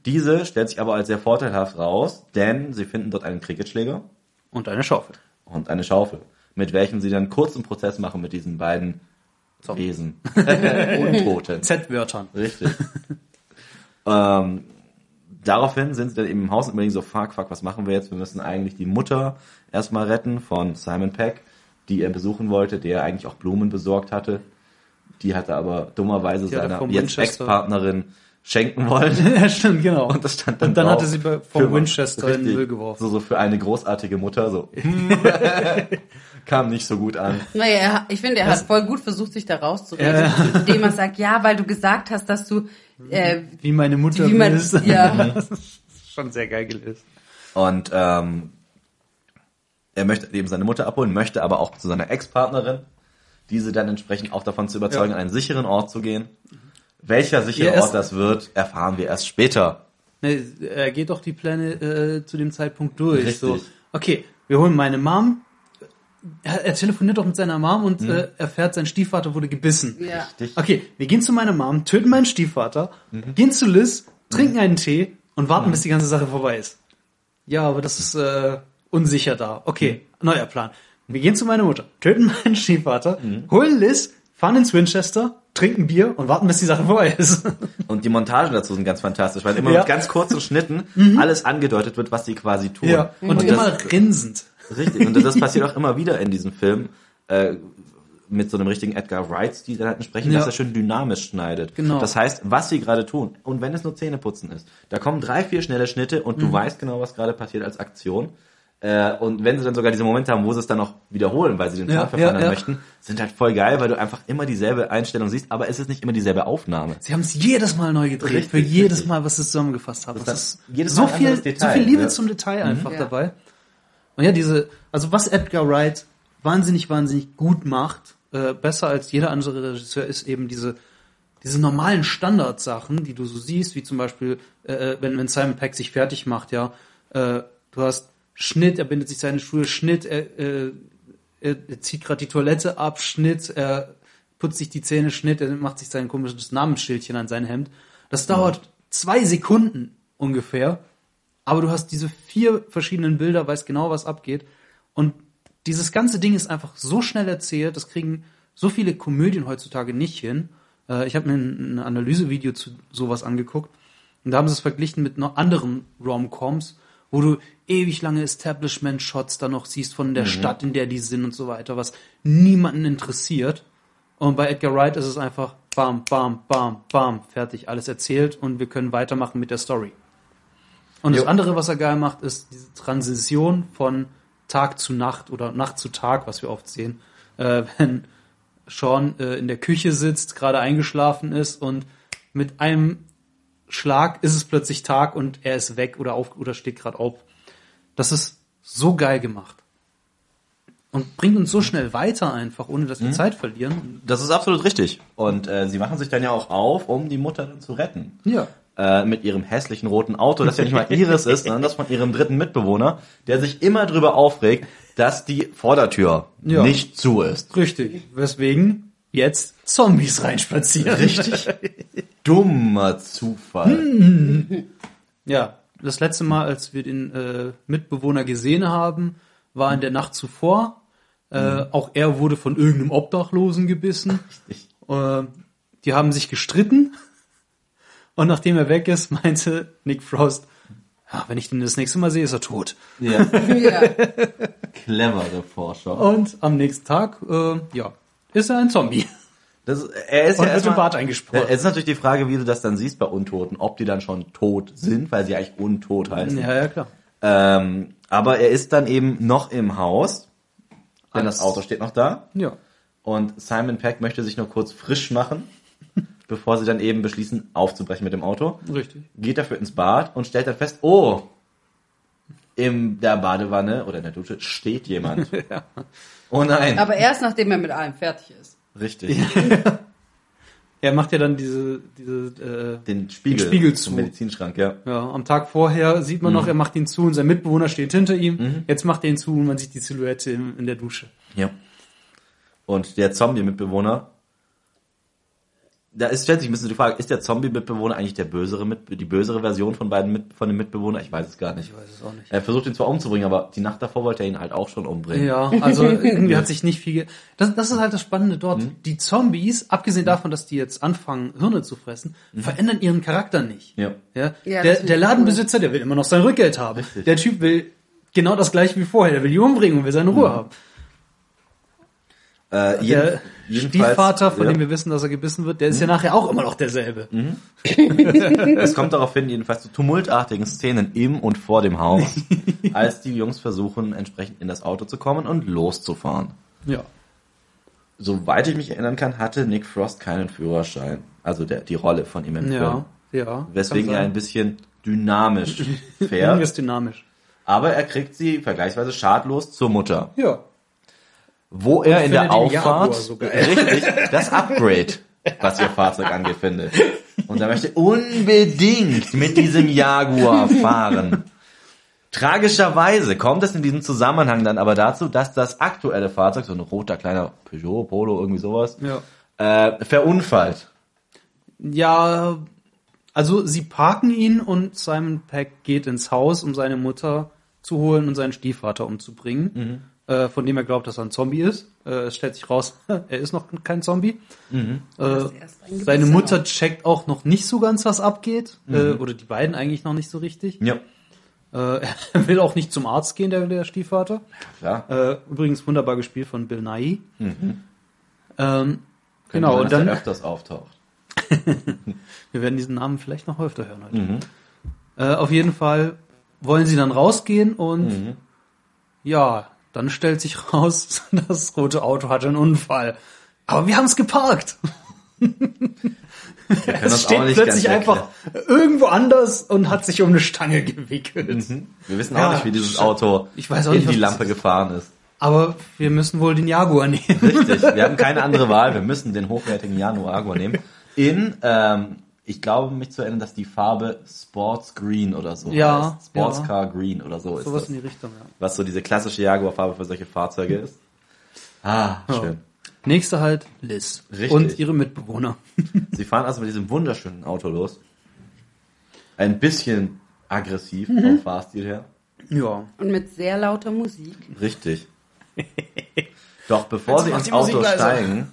Diese stellt sich aber als sehr vorteilhaft raus, denn sie finden dort einen Cricketschläger Und eine Schaufel. und eine Schaufel, mit welchem sie dann einen kurzen Prozess machen mit diesen beiden Wesen. Untoten. Z-Wörtern. Richtig. ähm, daraufhin sind sie dann eben im Haus und überlegen so, fuck, fuck, was machen wir jetzt? Wir müssen eigentlich die Mutter erstmal retten von Simon Peck, die er besuchen wollte, der eigentlich auch Blumen besorgt hatte. Die hatte aber dummerweise er seiner jetzt. Ex-Partnerin schenken wollen. ja, stimmt, genau. Und das stand dann Und dann drauf. hatte sie bei- vom Winchester in den richtig. Müll geworfen. So, so für eine großartige Mutter, so. Kam nicht so gut an. Naja, ich finde, er hat voll gut versucht, sich da rauszureden, indem er sagt, ja, weil du gesagt hast, dass du, äh, Wie meine Mutter wie man, ist. ja, Das ist schon sehr geil gelöst. Und ähm, er möchte eben seine Mutter abholen, möchte aber auch zu seiner Ex-Partnerin, diese dann entsprechend auch davon zu überzeugen, Ja. an einen sicheren Ort zu gehen. Welcher sichere Ja, Ort das wird, erfahren wir erst später. Ne, er geht doch die Pläne äh, zu dem Zeitpunkt durch. Richtig. So, okay, wir holen meine Mom. Er, er telefoniert doch mit seiner Mom und äh, erfährt, sein Stiefvater wurde gebissen. ja. Richtig. Okay, wir gehen zu meiner Mom, töten meinen Stiefvater, gehen zu Liz, trinken einen Tee und warten, bis die ganze Sache vorbei ist. Ja, aber das ist äh, unsicher da. Okay, neuer Plan. Wir gehen zu meiner Mutter, töten meinen Stiefvater, holen Liz, fahren ins Winchester, trinken Bier und warten, bis die Sache vorbei ist. Und die Montagen dazu sind ganz fantastisch, weil immer Ja. mit ganz kurzen Schnitten alles angedeutet wird, was sie quasi tun. ja, und, das- immer rinsend. Richtig. Und das passiert auch immer wieder in diesem Film. Äh, mit so einem richtigen Edgar Wright-Stil dann halt entsprechend, Ja. dass er schön dynamisch schneidet. Genau. Das heißt, was sie gerade tun, und wenn es nur Zähneputzen ist, da kommen drei, vier schnelle Schnitte und Mhm. du weißt genau, was gerade passiert als Aktion. Äh, und wenn sie dann sogar diese Momente haben, wo sie es dann noch wiederholen, weil sie den Ja, Plan verfeinern ja, ja. möchten, sind halt voll geil, weil du einfach immer dieselbe Einstellung siehst, aber es ist nicht immer dieselbe Aufnahme. Sie haben es jedes Mal neu gedreht, Richtig, für jedes richtig. Mal, was sie zusammengefasst haben. Das Das ist ist jedes so Mal viel, anderes so Detail, viel Liebe ja. zum Detail einfach Ja. dabei. Und ja, diese, also was Edgar Wright wahnsinnig, wahnsinnig gut macht, äh, besser als jeder andere Regisseur, ist eben diese, diese normalen Standardsachen, die du so siehst, wie zum Beispiel, äh, wenn, wenn Simon Peck sich fertig macht, ja, äh, du hast Schnitt, er bindet sich seine Schuhe, Schnitt, er, äh, er, er zieht gerade die Toilette ab, Schnitt, er putzt sich die Zähne, Schnitt, er macht sich sein komisches Namensschildchen an sein Hemd. Das dauert zwei Sekunden ungefähr, aber du hast diese vier verschiedenen Bilder, weißt genau, was abgeht. Und dieses ganze Ding ist einfach so schnell erzählt, das kriegen so viele Komödien heutzutage nicht hin. Äh, ich habe mir ein, ein Analysevideo zu sowas angeguckt und da haben sie es verglichen mit noch anderen Rom-Coms, wo du ewig lange Establishment-Shots da noch siehst von der Stadt, in der die sind und so weiter, was niemanden interessiert. Und bei Edgar Wright ist es einfach bam, bam, bam, bam, fertig, alles erzählt und wir können weitermachen mit der Story. Und das Jo. andere, was er geil macht, ist diese Transition von Tag zu Nacht oder Nacht zu Tag, was wir oft sehen. Äh, wenn Sean äh, in der Küche sitzt, gerade eingeschlafen ist und mit einem Schlag ist es plötzlich Tag und er ist weg oder auf oder steht gerade auf. Das ist so geil gemacht. Und bringt uns so schnell weiter einfach, ohne dass wir Zeit verlieren. Das ist absolut richtig. Und äh, sie machen sich dann ja auch auf, um die Mutter dann zu retten. Ja. Äh, mit ihrem hässlichen roten Auto, das ja nicht mal ihres ist, sondern das von ihrem dritten Mitbewohner, der sich immer drüber aufregt, dass die Vordertür Ja. nicht zu ist. Richtig. Weswegen jetzt Zombies reinspazieren. Richtig dummer Zufall. Ja, das letzte Mal, als wir den äh, Mitbewohner gesehen haben, war in der Nacht zuvor. Äh, auch er wurde von irgendeinem Obdachlosen gebissen. Richtig. Äh, die haben sich gestritten. Und nachdem er weg ist, meinte Nick Frost, ja, wenn ich den das nächste Mal sehe, ist er tot. Ja, Ja. clevere Forscher. Und am nächsten Tag, äh, ja, ist er ein Zombie. Das, er ist Und ja im erstmal, Bart eingesprochen. Es ist natürlich die Frage, wie du das dann siehst bei Untoten, ob die dann schon tot sind, weil sie eigentlich untot heißen. Ja, ja, klar. Ähm, aber er ist dann eben noch im Haus, denn das Auto steht noch da. Ja. Und Simon Peck möchte sich nur kurz frisch machen, bevor sie dann eben beschließen, aufzubrechen mit dem Auto. Richtig. Geht dafür ins Bad und stellt dann fest, oh, in der Badewanne oder in der Dusche steht jemand. Oh nein. Aber erst nachdem er mit allem fertig ist. Richtig. Er macht ja dann diese, diese, äh, Den Spiegel, Spiegel zum zu. Medizinschrank, ja. ja, am Tag vorher sieht man noch, er macht ihn zu und sein Mitbewohner steht hinter ihm. Jetzt macht er ihn zu und man sieht die Silhouette in, in der Dusche. Ja. Und der Zombie-Mitbewohner, da ist, stellt sich ein bisschen die Frage, ist der Zombie-Mitbewohner eigentlich der bösere, mit, die bösere Version von beiden mit, von dem Mitbewohner? Ich weiß es gar nicht. Ich weiß es auch nicht. Er versucht ihn zwar umzubringen, aber die Nacht davor wollte er ihn halt auch schon umbringen. Ja, also irgendwie hat sich nicht viel. Ge das, das ist halt das Spannende dort. Die Zombies, abgesehen davon, dass die jetzt anfangen, Hirne zu fressen, verändern ihren Charakter nicht. Ja. Ja? Ja, der, der Ladenbesitzer, der will immer noch sein Rückgeld haben. Der Typ will genau das gleiche wie vorher. Der will die umbringen und will seine Ruhe haben. Äh, Der jedenfalls- Stiefvater, von ja. dem wir wissen, dass er gebissen wird, der ist ja nachher auch immer noch derselbe. Es kommt darauf hin, jedenfalls zu tumultartigen Szenen im und vor dem Haus, als die Jungs versuchen, entsprechend in das Auto zu kommen und loszufahren. Ja. Soweit ich mich erinnern kann, hatte Nick Frost keinen Führerschein. Also der, die Rolle von ihm im Film. Ja, ja. Weswegen er ein bisschen dynamisch fährt. ist dynamisch. aber er kriegt sie vergleichsweise schadlos zur Mutter. Ja. Wo er in der Auffahrt, so richtig, das Upgrade, was ihr Fahrzeug angeht, findet. Und er möchte unbedingt mit diesem Jaguar fahren. Tragischerweise kommt es in diesem Zusammenhang dann aber dazu, dass das aktuelle Fahrzeug, so ein roter kleiner Peugeot, Polo, irgendwie sowas, Ja. äh, verunfallt. Ja, also sie parken ihn und Simon Peck geht ins Haus, um seine Mutter zu holen und seinen Stiefvater umzubringen, äh, von dem er glaubt, dass er ein Zombie ist. Äh, es stellt sich raus, er ist noch kein Zombie. Äh, erst ein seine. Mutter checkt auch noch nicht so ganz, was abgeht. Äh, oder die beiden eigentlich noch nicht so richtig. Ja, Äh, er will auch nicht zum Arzt gehen, der, der Stiefvater. klar. Äh, übrigens wunderbar gespielt von Bill Nighy. Ähm, Könnte genau, sein, und dass er dann, öfters auftaucht. wir werden diesen Namen vielleicht noch öfter hören heute. Mhm. Äh, auf jeden Fall wollen sie dann rausgehen und Mhm. ja, dann stellt sich raus, das rote Auto hatte einen Unfall. Aber wir haben es geparkt. Es steht plötzlich einfach irgendwo anders und hat sich um eine Stange gewickelt. erklären. Wir wissen auch Ja, nicht, wie dieses Auto ich weiß auch in nicht, was die Lampe gefahren ist. Aber wir müssen wohl den Jaguar nehmen. Richtig, wir haben keine andere Wahl. Wir müssen den hochwertigen Januar Agua nehmen. In, ähm, ich glaube mich zu erinnern, dass die Farbe Sports Green oder so Ja, heißt. Sportscar Green oder so ist Sowas das. in die Richtung, ja. Was so diese klassische Jaguar-Farbe für solche Fahrzeuge ist. Ah, schön. Nächste halt Liz. Richtig. Und ihre Mitbewohner. Sie fahren also mit diesem wunderschönen Auto los. Ein bisschen aggressiv Mhm. vom Fahrstil her. Ja. Und mit sehr lauter Musik. Richtig. Doch bevor Jetzt sie ins Auto steigen,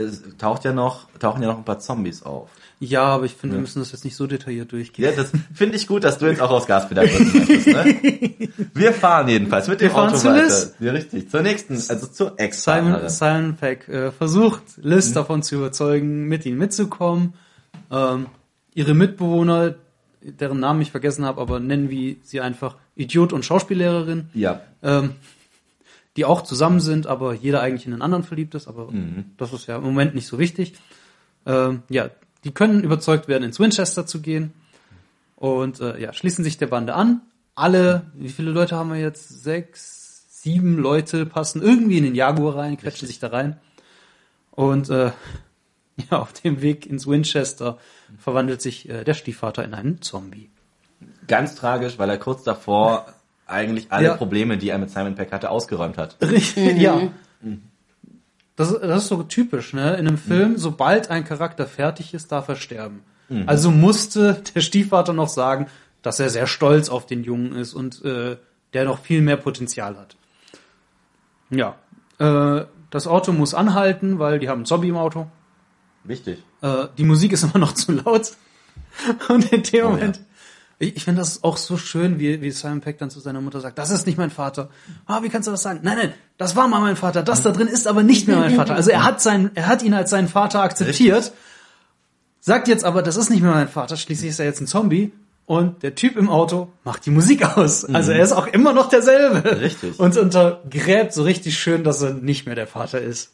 es taucht ja noch, tauchen ja noch ein paar Zombies auf. Ja, aber ich finde, wir müssen das jetzt nicht so detailliert durchgehen. Ja, das finde ich gut, dass du jetzt auch aus Gaspedal möchtest, ne? Wir fahren jedenfalls mit dem Wir fahren Auto zu weiter. Liz. Ja, richtig. Zur nächsten, also zur Simon, Ex-Partnerin. Simon Peck äh, versucht, Liz davon zu überzeugen, mit ihnen mitzukommen. Ähm, ihre Mitbewohner, deren Namen ich vergessen habe, aber nennen wir sie einfach Idiot und Schauspiellehrerin, Ja. ähm, die auch zusammen sind, aber jeder eigentlich in den anderen verliebt ist, aber Mhm. das ist ja im Moment nicht so wichtig. Ähm, ja, die können überzeugt werden, ins Winchester zu gehen und äh, ja, schließen sich der Bande an. Alle, wie viele Leute haben wir jetzt? Sechs, sieben Leute passen irgendwie in den Jaguar rein, quetschen sich da rein. Und äh, ja, auf dem Weg ins Winchester verwandelt sich äh, der Stiefvater in einen Zombie. Ganz tragisch, weil er kurz davor eigentlich alle Ja. Probleme, die er mit Simon Peck hatte, ausgeräumt hat. Richtig, ja. Das, das ist so typisch, ne? In einem Film, sobald ein Charakter fertig ist, darf er sterben. Also musste der Stiefvater noch sagen, dass er sehr stolz auf den Jungen ist und äh, der noch viel mehr Potenzial hat. Ja, äh, das Auto muss anhalten, weil die haben einen Zombie im Auto. Wichtig. Äh, die Musik ist immer noch zu laut. Und in dem Oh, Moment, ja. Ich, ich finde das auch so schön, wie, wie Simon Peck dann zu seiner Mutter sagt, das ist nicht mein Vater. Ah, wie kannst du das sagen? Nein, nein, das war mal mein Vater. Das da drin ist aber nicht mehr mein Vater. Also er hat seinen, er hat ihn als seinen Vater akzeptiert, sagt jetzt aber, das ist nicht mehr mein Vater. Schließlich ist er jetzt ein Zombie. Und der Typ im Auto macht die Musik aus. Also er ist auch immer noch derselbe. Richtig. Und untergräbt so richtig schön, dass er nicht mehr der Vater ist.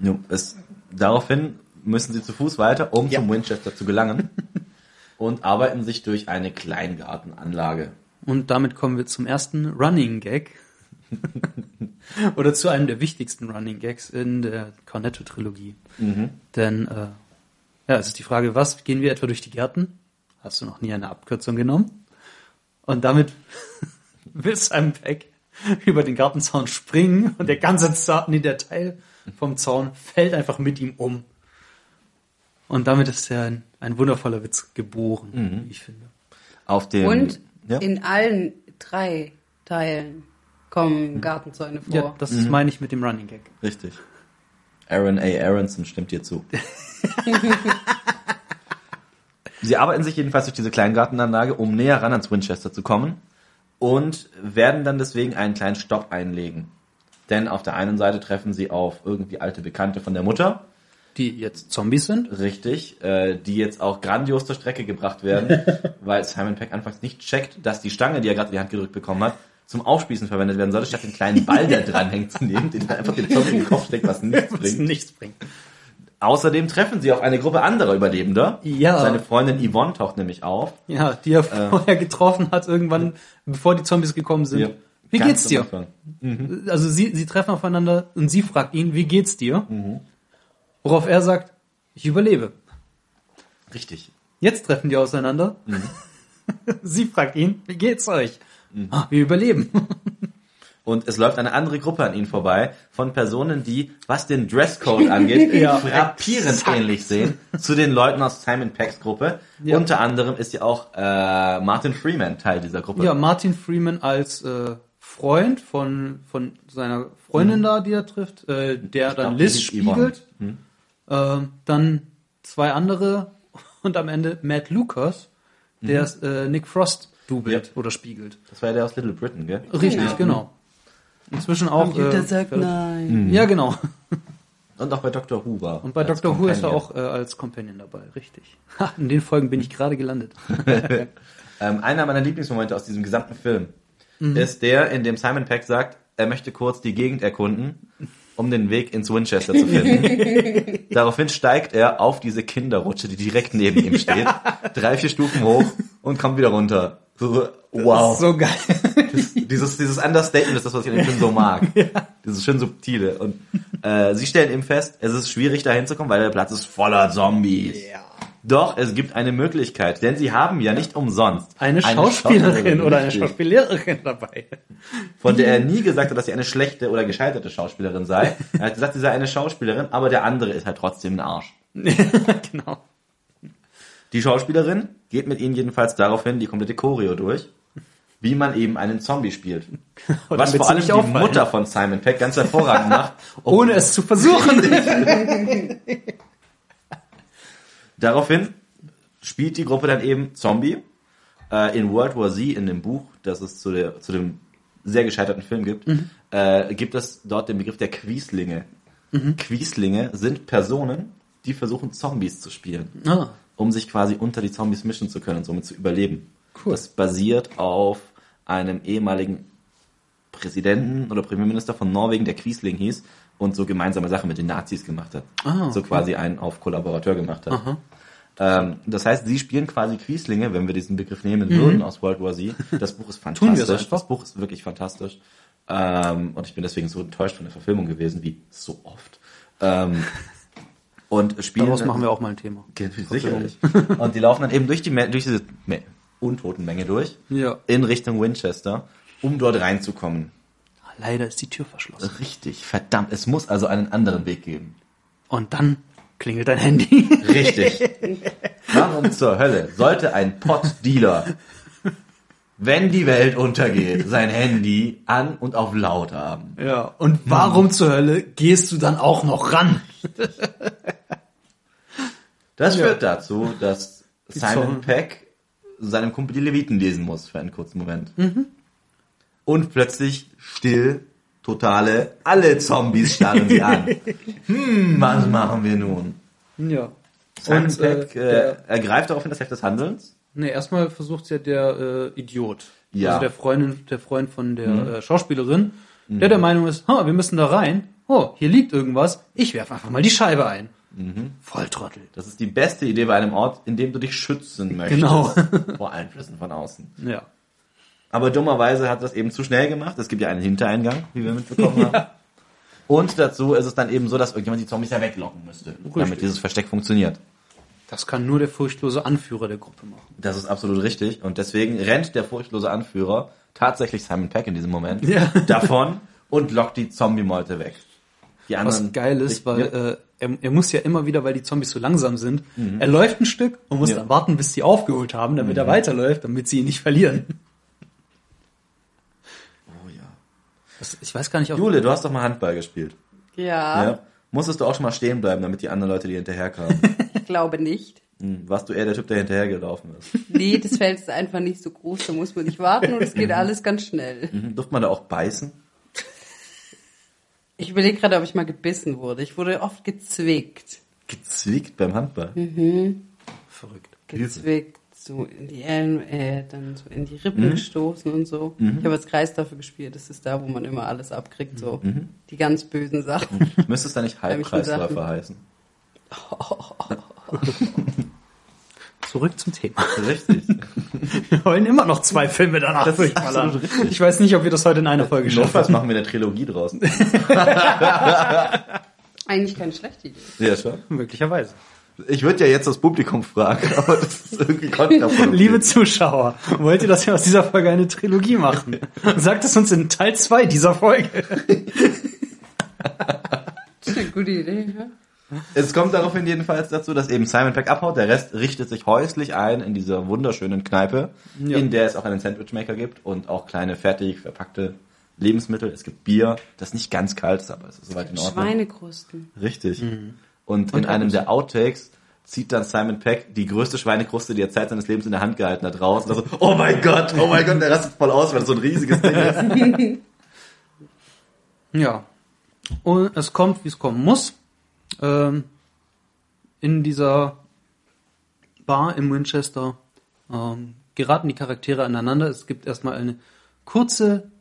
Jo, es, daraufhin müssen sie zu Fuß weiter, um Ja. zum Winchester zu gelangen und arbeiten sich durch eine Kleingartenanlage. Und damit kommen wir zum ersten Running Gag. Oder zu einem der wichtigsten Running Gags in der Cornetto-Trilogie. Denn, äh, ja, es ist die Frage, was, gehen wir etwa durch die Gärten? Hast du noch nie eine Abkürzung genommen? Und damit will Simon Peck über den Gartenzaun springen und der ganze Zaun, nee, der Teil vom Zaun fällt einfach mit ihm um. Und damit ist ja ein, ein wundervoller Witz geboren, wie ich finde. Auf dem, Und ja, in allen drei Teilen kommen Gartenzäune vor. Ja, das meine ich mit dem Running Gag. richtig. Aaron A. Aronson stimmt dir zu. Sie arbeiten sich jedenfalls durch diese Kleingartenanlage, um näher ran ans Winchester zu kommen und werden dann deswegen einen kleinen Stopp einlegen. Denn auf der einen Seite treffen sie auf irgendwie alte Bekannte von der Mutter, Die jetzt Zombies sind? Richtig, äh, die jetzt auch grandios zur Strecke gebracht werden, weil Simon Peck anfangs nicht checkt, dass die Stange, die er gerade in die Hand gedrückt bekommen hat, zum Aufspießen verwendet werden sollte, statt den kleinen Ball, der dranhängt, zu nehmen, den er einfach den Zombie in den Kopf steckt, was nichts Was bringt. nichts bringt. Außerdem treffen sie auf eine Gruppe anderer Überlebender. Ja. Seine Freundin Yvonne taucht nämlich auf. Ja, die er vorher getroffen hat, irgendwann, bevor die Zombies gekommen sind. Ja, Wie geht's dir? Anfang. Also sie, sie treffen aufeinander und sie fragt ihn, wie geht's dir? Worauf er sagt, ich überlebe. Richtig. Jetzt treffen die auseinander. sie fragt ihn, wie geht's euch? Ah, wir überleben. Und es läuft eine andere Gruppe an ihnen vorbei von Personen, die, was den Dresscode angeht, Ja. frappierend ähnlich sehen zu den Leuten aus Simon Pecks Gruppe. Ja. Unter anderem ist ja auch äh, Martin Freeman Teil dieser Gruppe. Ja, Martin Freeman als äh, Freund von, von seiner Freundin da, die er trifft, äh, der dann glaub, Liz hieß Yvonne. Ähm, dann zwei andere und am Ende Matt Lucas, der äh, Nick Frost dubelt Ja. oder spiegelt. Das war ja der aus Little Britain, gell? Richtig, genau. Inzwischen auch. Computer Äh, sagt nein. ja, genau. Und auch bei Dr. Who war. Und bei Dr. Who ist er Companion. auch äh, als Companion dabei, richtig. Ha, in den Folgen bin ich gerade gelandet. Ähm, einer meiner Lieblingsmomente aus diesem gesamten Film Mhm. ist der, in dem Simon Peck sagt, er möchte kurz die Gegend erkunden, um den Weg ins Winchester zu finden. Daraufhin steigt er auf diese Kinderrutsche, die direkt neben ihm steht, drei, vier Stufen hoch und kommt wieder runter. So, wow. So geil. dieses, dieses Understatement ist das, was ich an dem Film so mag. Dieses schön subtile. Und äh, sie stellen eben fest, es ist schwierig da hinzukommen, weil der Platz ist voller Zombies. Ja. Doch, es gibt eine Möglichkeit, denn sie haben ja nicht umsonst Eine Schauspielerin oder eine Schauspielerin dabei. von der er nie gesagt hat, dass sie eine schlechte oder gescheiterte Schauspielerin sei. Er hat gesagt, sie sei eine Schauspielerin, aber der andere ist halt trotzdem ein Arsch. genau. Die Schauspielerin geht mit ihnen jedenfalls daraufhin die komplette Choreo durch, wie man eben einen Zombie spielt. Was damit vor sie allem die auffallen. Mutter von Simon Peck ganz hervorragend macht. Ohne es zu versuchen. Daraufhin spielt die Gruppe dann eben Zombie. Äh, in World War Z, in dem Buch, das es zu, der, zu dem sehr gescheiterten Film gibt, äh, gibt es dort den Begriff der Quieslinge. Quieslinge sind Personen, die versuchen Zombies zu spielen, Ah. um sich quasi unter die Zombies mischen zu können und somit zu überleben. Cool. Das basiert auf einem ehemaligen Präsidenten oder Premierminister von Norwegen, der Quiesling hieß und so gemeinsame Sachen mit den Nazis gemacht hat. Ah, So okay. quasi einen auf Kollaborateur gemacht hat. Aha. Ähm, das heißt, sie spielen quasi Quieslinge, wenn wir diesen Begriff nehmen würden aus World War Z. Das Buch ist Mhm. Fantastisch. Das Buch ist wirklich fantastisch. Ähm, und ich bin deswegen so enttäuscht von der Verfilmung gewesen, wie so oft. Ähm, und spielen. Daraus machen wir auch mal ein Thema. Sicherlich. Und die laufen dann eben durch die durch diese Me untoten Menge durch Ja. in Richtung Winchester, um dort reinzukommen. Leider ist die Tür verschlossen. Richtig, verdammt, es muss also einen anderen Weg geben. Und dann klingelt dein Handy. Richtig. Warum zur Hölle sollte ein Pot-Dealer wenn die Welt untergeht, sein Handy an und auf laut haben. Ja. Und warum zur Hölle gehst du dann auch noch ran? Das Ja. führt dazu, dass Simon Peck seinem Kumpel die Leviten lesen muss für einen kurzen Moment. Mhm. Und plötzlich still, totale, alle Zombies starren sie an. Hm, was machen wir nun? Ja. Simon Und, äh, Peck äh, ergreift daraufhin das Heft des Handelns. Nee, erstmal versucht ja der äh, Idiot. Ja. Also der Freundin, der Freund von der äh, Schauspielerin, der der Meinung ist, ha, wir müssen da rein. Oh, hier liegt irgendwas. Ich werfe einfach mal die Scheibe ein. Volltrottel. Das ist die beste Idee bei einem Ort, in dem du dich schützen möchtest Genau. vor Einflüssen von außen. Ja. Aber dummerweise hat das eben zu schnell gemacht. Es gibt ja einen Hintereingang, wie wir mitbekommen haben. Und dazu ist es dann eben so, dass irgendjemand die Zombies ja weglocken müsste, damit dieses Versteck funktioniert. Das kann nur der furchtlose Anführer der Gruppe machen. Das ist absolut richtig. Und deswegen rennt der furchtlose Anführer, tatsächlich Simon Peck in diesem Moment, Ja. davon und lockt die Zombie-Meute weg. Die Was anderen, geil ist, weil Ja. äh, er, er muss ja immer wieder, weil die Zombies so langsam sind, er läuft ein Stück und muss Ja. dann warten, bis die aufgeholt haben, damit er weiterläuft, damit sie ihn nicht verlieren. oh ja. Das, ich weiß gar nicht, ob Jule, du hast doch mal Handball gespielt. Ja, Ja. Musstest du auch schon mal stehen bleiben, damit die anderen Leute dir hinterherkamen? ich glaube nicht. Hm, Warst du eher der Typ, der hinterhergelaufen ist? Nee, das Feld ist einfach nicht so groß, da muss man nicht warten und es geht alles ganz schnell. Mhm. Durfte man da auch beißen? Ich überlege gerade, ob ich mal gebissen wurde. Ich wurde oft gezwickt. Gezwickt beim Handball? verrückt. Gezwickt, so in die Ellen, äh, dann so in die Rippen gestoßen und so. Ich habe als Kreis dafür gespielt. Das ist da, wo man immer alles abkriegt, so die ganz bösen Sachen. Müsste es da nicht Halbkreisläufer heißen? Zurück zum Thema. Richtig. Wir wollen immer noch zwei Filme danach Das ist absolut richtig. Ich weiß nicht, ob wir das heute in einer Folge schaffen. Notfalls machen wir eine Trilogie draus. Eigentlich keine schlechte Idee. Ja, schon. Möglicherweise. Ich würde ja jetzt das Publikum fragen, aber das ist irgendwie kontraproduktiv. Liebe Zuschauer, wollt ihr, dass wir aus dieser Folge eine Trilogie machen? Sagt es uns in Teil 2 dieser Folge. Das ist eine gute Idee, ja? Es kommt daraufhin jedenfalls dazu, dass eben Simon Peck abhaut. Der Rest richtet sich häuslich ein in dieser wunderschönen Kneipe, Ja. in der es auch einen Sandwichmaker gibt und auch kleine fertig verpackte Lebensmittel. Es gibt Bier, das nicht ganz kalt ist, aber es ist soweit in Ordnung. Schweinekrusten. Richtig. Und, in einem der Outtakes zieht dann Simon Peck die größte Schweinekruste, die er Zeit seines Lebens in der Hand gehalten hat, raus. Und so, oh mein Gott, oh mein Gott, der rastet voll aus, weil es so ein riesiges Ding ist. Ja. Und es kommt, wie es kommen muss. Ähm, in dieser Bar im Winchester ähm, geraten die Charaktere aneinander. Es gibt erstmal eine kurze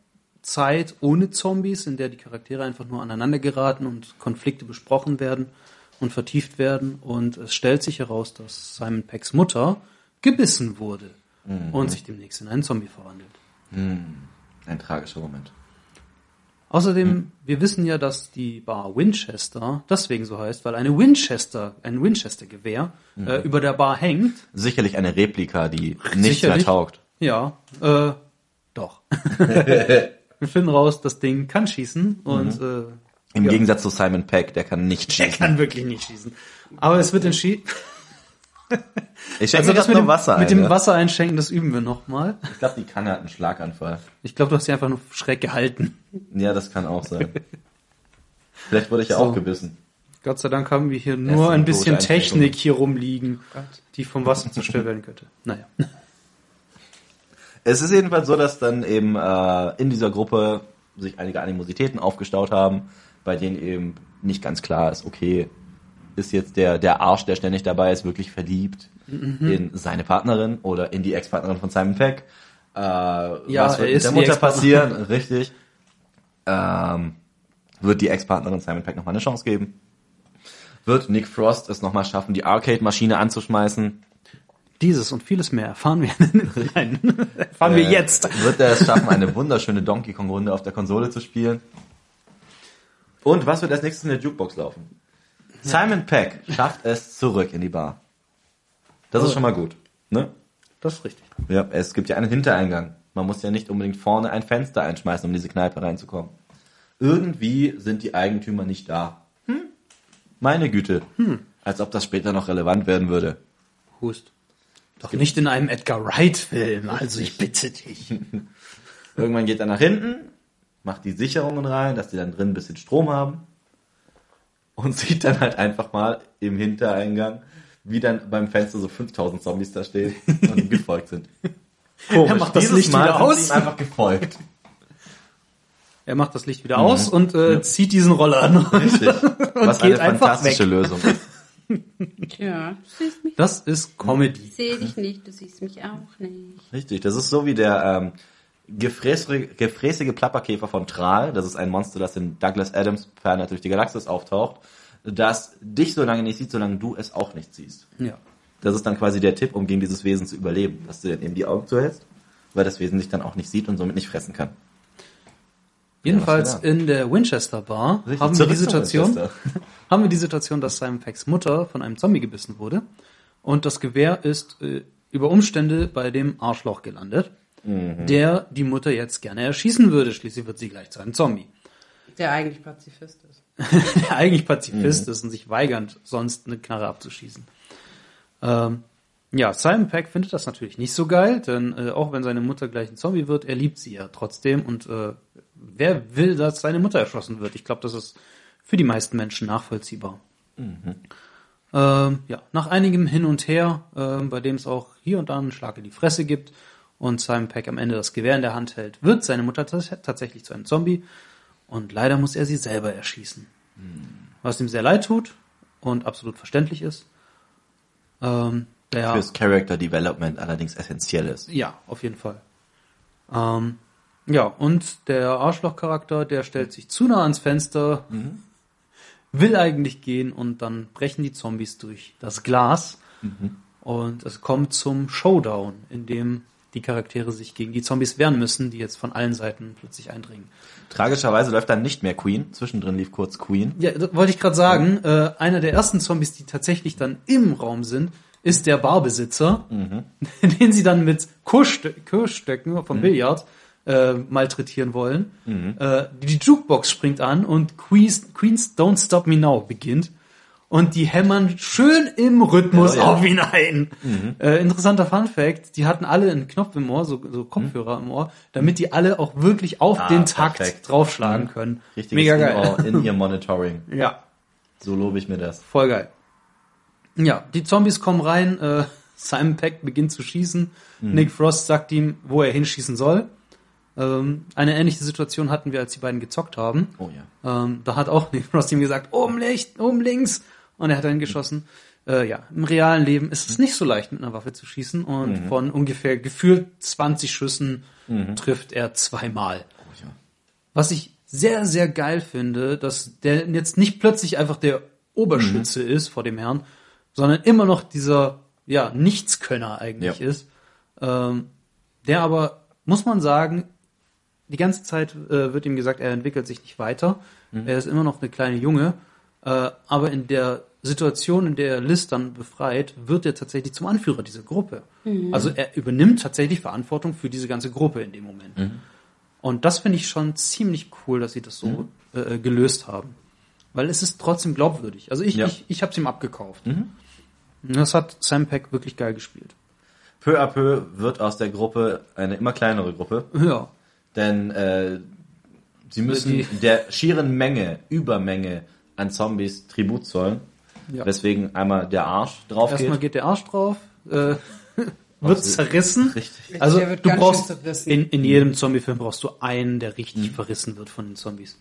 Zeit ohne Zombies, in der die Charaktere einfach nur aneinander geraten und Konflikte besprochen werden und vertieft werden. Und es stellt sich heraus, dass Simon Pecks Mutter gebissen wurde und sich demnächst in einen Zombie verwandelt. Ein tragischer Moment. Außerdem, wir wissen ja, dass die Bar Winchester deswegen so heißt, weil eine Winchester, ein Winchester-Gewehr äh, über der Bar hängt. Sicherlich eine Replika, die nichts mehr Sicherlich. taugt. Ja, äh, doch. wir finden raus, das Ding kann schießen und äh, Im Ja. Gegensatz zu Simon Peck, der kann nicht er schießen. kann wirklich nicht schießen. Aber es wird entschieden. Ich schenke Also das mit dem, Wasser mit ein. dem ja. Wasser einschenken, das üben wir nochmal. Ich glaube, die Kanne hat einen Schlaganfall. Ich glaube, du hast sie einfach nur schräg gehalten. Ja, das kann auch sein. Vielleicht wurde ich ja So. auch gebissen. Gott sei Dank haben wir hier nur ein bisschen. Technik hier rumliegen, die vom Wasser zerstört werden könnte. Naja. Es ist jedenfalls so, dass dann eben äh, in dieser Gruppe sich einige Animositäten aufgestaut haben, bei denen eben nicht ganz klar ist, okay, ist jetzt der, der Arsch, der ständig dabei ist, wirklich verliebt in seine Partnerin oder in die Ex-Partnerin von Simon Peck? Äh, was er wird mit ist der Mutter passieren? Richtig. Ähm, wird die Ex-Partnerin Simon Peck nochmal eine Chance geben? Wird Nick Frost es nochmal schaffen, die Arcade-Maschine anzuschmeißen? Dieses und vieles mehr erfahren wir, nein, erfahren wir Äh, jetzt. Wird er es schaffen, eine wunderschöne Donkey Kong Runde auf der Konsole zu spielen? Und was wird als nächstes in der Jukebox laufen? Simon Peck schafft es zurück in die Bar. Das ist schon mal gut. Ne? Das ist richtig. Ja, es gibt ja einen Hintereingang. Man muss ja nicht unbedingt vorne ein Fenster einschmeißen, um in diese Kneipe reinzukommen. Irgendwie sind die Eigentümer nicht da. Hm? Meine Güte. Als ob das später noch relevant werden würde. Hust. Doch nicht in einem Edgar Wright-Film, also ich bitte dich. Irgendwann geht er nach hinten, macht die Sicherungen rein, dass die dann drin ein bisschen Strom haben und sieht dann halt einfach mal im Hintereingang, wie dann beim Fenster so 5000 Zombies da stehen und ihm gefolgt sind. Komisch. Er macht das Dieses Licht Mal wieder aus. ihm einfach gefolgt. Er macht das Licht wieder aus und äh, zieht diesen Roller an. Richtig. Was geht eine einfach fantastische weg. Lösung ist. Ja, du siehst mich. Das ist Comedy. Ich sehe dich nicht, du siehst mich auch nicht. Richtig, das ist so wie der ähm, gefräßige, gefräßige Plapperkäfer von Tral. Das ist ein Monster, das in Douglas Adams Planet durch die Galaxis auftaucht, das dich so lange nicht sieht, solange du es auch nicht siehst. Ja. Das ist dann quasi der Tipp, um gegen dieses Wesen zu überleben, dass du dann eben die Augen zuhältst, weil das Wesen dich dann auch nicht sieht und somit nicht fressen kann. Jedenfalls was in der Winchester Bar Richtig, haben wir die Situation, haben wir die Situation, dass Simon Peggs Mutter von einem Zombie gebissen wurde und das Gewehr ist äh, über Umstände bei dem Arschloch gelandet, Mhm. der die Mutter jetzt gerne erschießen würde. Schließlich wird sie gleich zu einem Zombie. Der eigentlich Pazifist ist. der eigentlich Pazifist Mhm. ist und sich weigernd, sonst eine Knarre abzuschießen. Ähm, ja, Simon Peck findet das natürlich nicht so geil, denn äh, auch wenn seine Mutter gleich ein Zombie wird, er liebt sie ja trotzdem und äh, wer will, dass seine Mutter erschossen wird? Ich glaube, das ist für die meisten Menschen nachvollziehbar. Ähm, ja, nach einigem Hin und Her, ähm, bei dem es auch hier und da einen Schlag in die Fresse gibt und Simon Peck am Ende das Gewehr in der Hand hält, wird seine Mutter tats- tatsächlich zu einem Zombie und leider muss er sie selber erschießen. Was ihm sehr leid tut und absolut verständlich ist. Ähm, der, Fürs Character Development allerdings essentiell ist. ja, auf jeden Fall. Ähm, ja, und der Arschloch-Charakter, der stellt sich zu nah ans Fenster, will eigentlich gehen und dann brechen die Zombies durch das Glas und es kommt zum Showdown, in dem die Charaktere sich gegen die Zombies wehren müssen, die jetzt von allen Seiten plötzlich eindringen. Tragischerweise läuft dann nicht mehr Queen. Zwischendrin lief kurz Queen. Ja, wollte ich gerade sagen. Äh, einer der ersten Zombies, die tatsächlich dann im Raum sind, ist der Barbesitzer, den sie dann mit Kurstö Kurstöcken vom Billard äh, malträtieren wollen. Äh, die Jukebox springt an und Queen's, Queen's Don't Stop Me Now beginnt. Und die hämmern schön im Rhythmus Ja, ja. auf ihn ein. Äh, interessanter Fun Fact, die hatten alle einen Knopf im Ohr, so, so Kopfhörer im Ohr, damit die alle auch wirklich auf Ah, den Takt perfekt. draufschlagen können. Richtiges Mega geil. In, ihr Monitoring. Ja, So lobe ich mir das. Voll geil. Ja, die Zombies kommen rein, äh, Simon Peck beginnt zu schießen, Nick Frost sagt ihm, wo er hinschießen soll. Ähm, eine ähnliche Situation hatten wir, als die beiden gezockt haben. Oh ja. Ähm, da hat auch Nick Frost ihm gesagt, oben links, oben links. Und er hat dann geschossen. Äh, ja, im realen Leben ist es nicht so leicht, mit einer Waffe zu schießen. Und von ungefähr gefühlt 20 Schüssen trifft er zweimal. Oh ja. Was ich sehr, sehr geil finde, dass der jetzt nicht plötzlich einfach der Oberschütze ist vor dem Herrn, sondern immer noch dieser, ja, Nichtskönner eigentlich Ja. ist. Ähm, der aber, muss man sagen, die ganze Zeit äh, wird ihm gesagt, er entwickelt sich nicht weiter. Er ist immer noch eine kleine Junge. Äh, aber in der Situation, in der er Liz dann befreit, wird er tatsächlich zum Anführer dieser Gruppe. Also er übernimmt tatsächlich Verantwortung für diese ganze Gruppe in dem Moment. Und das finde ich schon ziemlich cool, dass sie das so äh, gelöst haben. Weil es ist trotzdem glaubwürdig. Also ich, Ja. ich, ich habe es ihm abgekauft. Das hat Sam Peck wirklich geil gespielt. Peu à peu wird aus der Gruppe eine immer kleinere Gruppe, Ja. denn äh, sie müssen Die- der schieren Menge, Übermenge an Zombies Tribut zollen, Ja. weswegen einmal der Arsch drauf Erstmal geht. geht der Arsch drauf, äh, wird zerrissen. Richtig. Also du brauchst in, in jedem Zombie-Film brauchst du einen, der richtig verrissen wird von den Zombies.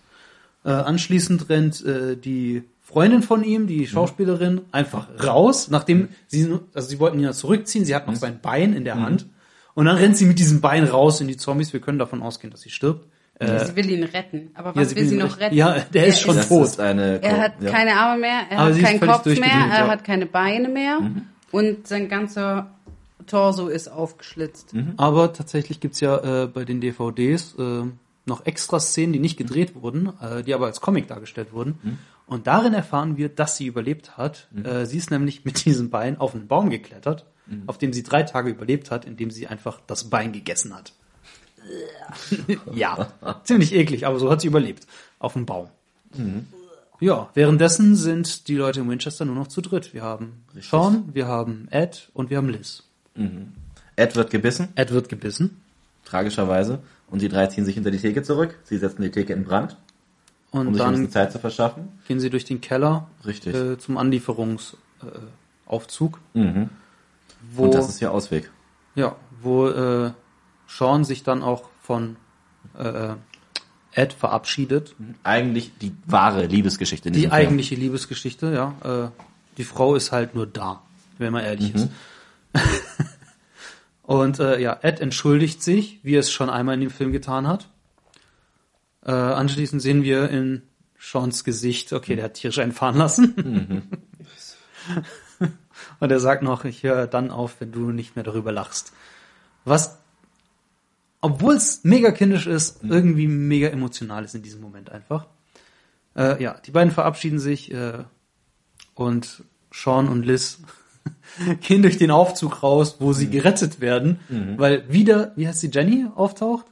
Äh, anschließend rennt äh, die Freundin von ihm, die Schauspielerin, einfach raus, nachdem sie, nur- also sie wollten ihn ja zurückziehen, sie hat noch sein Bein in der Hand und dann rennt sie mit diesem Bein raus in die Zombies. Wir können davon ausgehen, dass sie stirbt. Äh, sie will ihn retten. Aber ja, was will sie noch retten. Ja, der ist schon Das tot. ist eine Er hat ja. keine Arme mehr, er Aber hat ist keinen Kopf mehr, er ja. hat keine Beine mehr und sein ganzer Torso ist aufgeschlitzt. Aber tatsächlich gibt's ja äh, bei den DVDs äh, noch extra Szenen, die nicht gedreht wurden, äh, die aber als Comic dargestellt wurden. Und darin erfahren wir, dass sie überlebt hat. Äh, sie ist nämlich mit diesem Bein auf einen Baum geklettert, auf dem sie drei Tage überlebt hat, indem sie einfach das Bein gegessen hat. ja, ziemlich eklig, aber so hat sie überlebt. Auf dem Baum. Ja, währenddessen sind die Leute in Winchester nur noch zu dritt. Wir haben Sean, wir haben Ed und wir haben Liz. Ed wird gebissen, Ed wird gebissen tragischerweise, und die drei ziehen sich hinter die Theke zurück. Sie setzen die Theke in Brand, und um sich ein dann Zeit zu verschaffen. gehen sie durch den Keller Richtig. äh, zum Anlieferungsaufzug, äh, Mhm. Und das ist ihr Ausweg. ja, wo äh, Sean sich dann auch von äh, Ed verabschiedet. Eigentlich die wahre Liebesgeschichte Die eigentliche Liebesgeschichte, ja. Äh, die Frau ist halt nur da, wenn man ehrlich ist. Und äh, ja, Ed entschuldigt sich, wie er es schon einmal in dem Film getan hat. Äh, anschließend sehen wir in Seans Gesicht, okay, der hat tierisch einen fahren lassen. Und er sagt noch, ich höre dann auf, wenn du nicht mehr darüber lachst. Was, obwohl es mega kindisch ist, irgendwie mega emotional ist in diesem Moment einfach. Äh, ja, die beiden verabschieden sich äh, und Sean und Liz gehen durch den Aufzug raus, wo sie gerettet werden, weil wieder, wie heißt sie, Jenny auftaucht?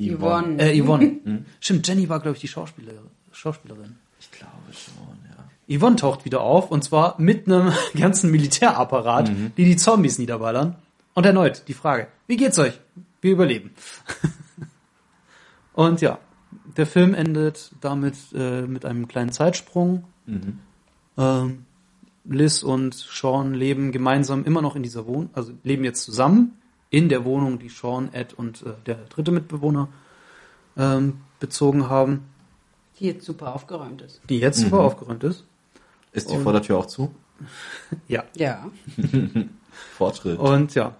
Yvonne. Äh, Yvonne. Stimmt, Jenny war, glaube ich, die Schauspielerin. Schauspielerin. Ich glaube schon, ja. Yvonne taucht wieder auf und zwar mit einem ganzen Militärapparat, die die Zombies niederballern. Und erneut die Frage, wie geht's euch? Wir überleben. und ja, der Film endet damit äh, mit einem kleinen Zeitsprung. Ähm, Liz und Sean leben gemeinsam immer noch in dieser Wohnung, also leben jetzt zusammen in der Wohnung, die Sean, Ed und äh, der dritte Mitbewohner ähm, bezogen haben, Die jetzt super aufgeräumt ist. die jetzt super aufgeräumt ist. Ist die Vordertür auch zu? Ja. Ja. Fortschritt. Und ja,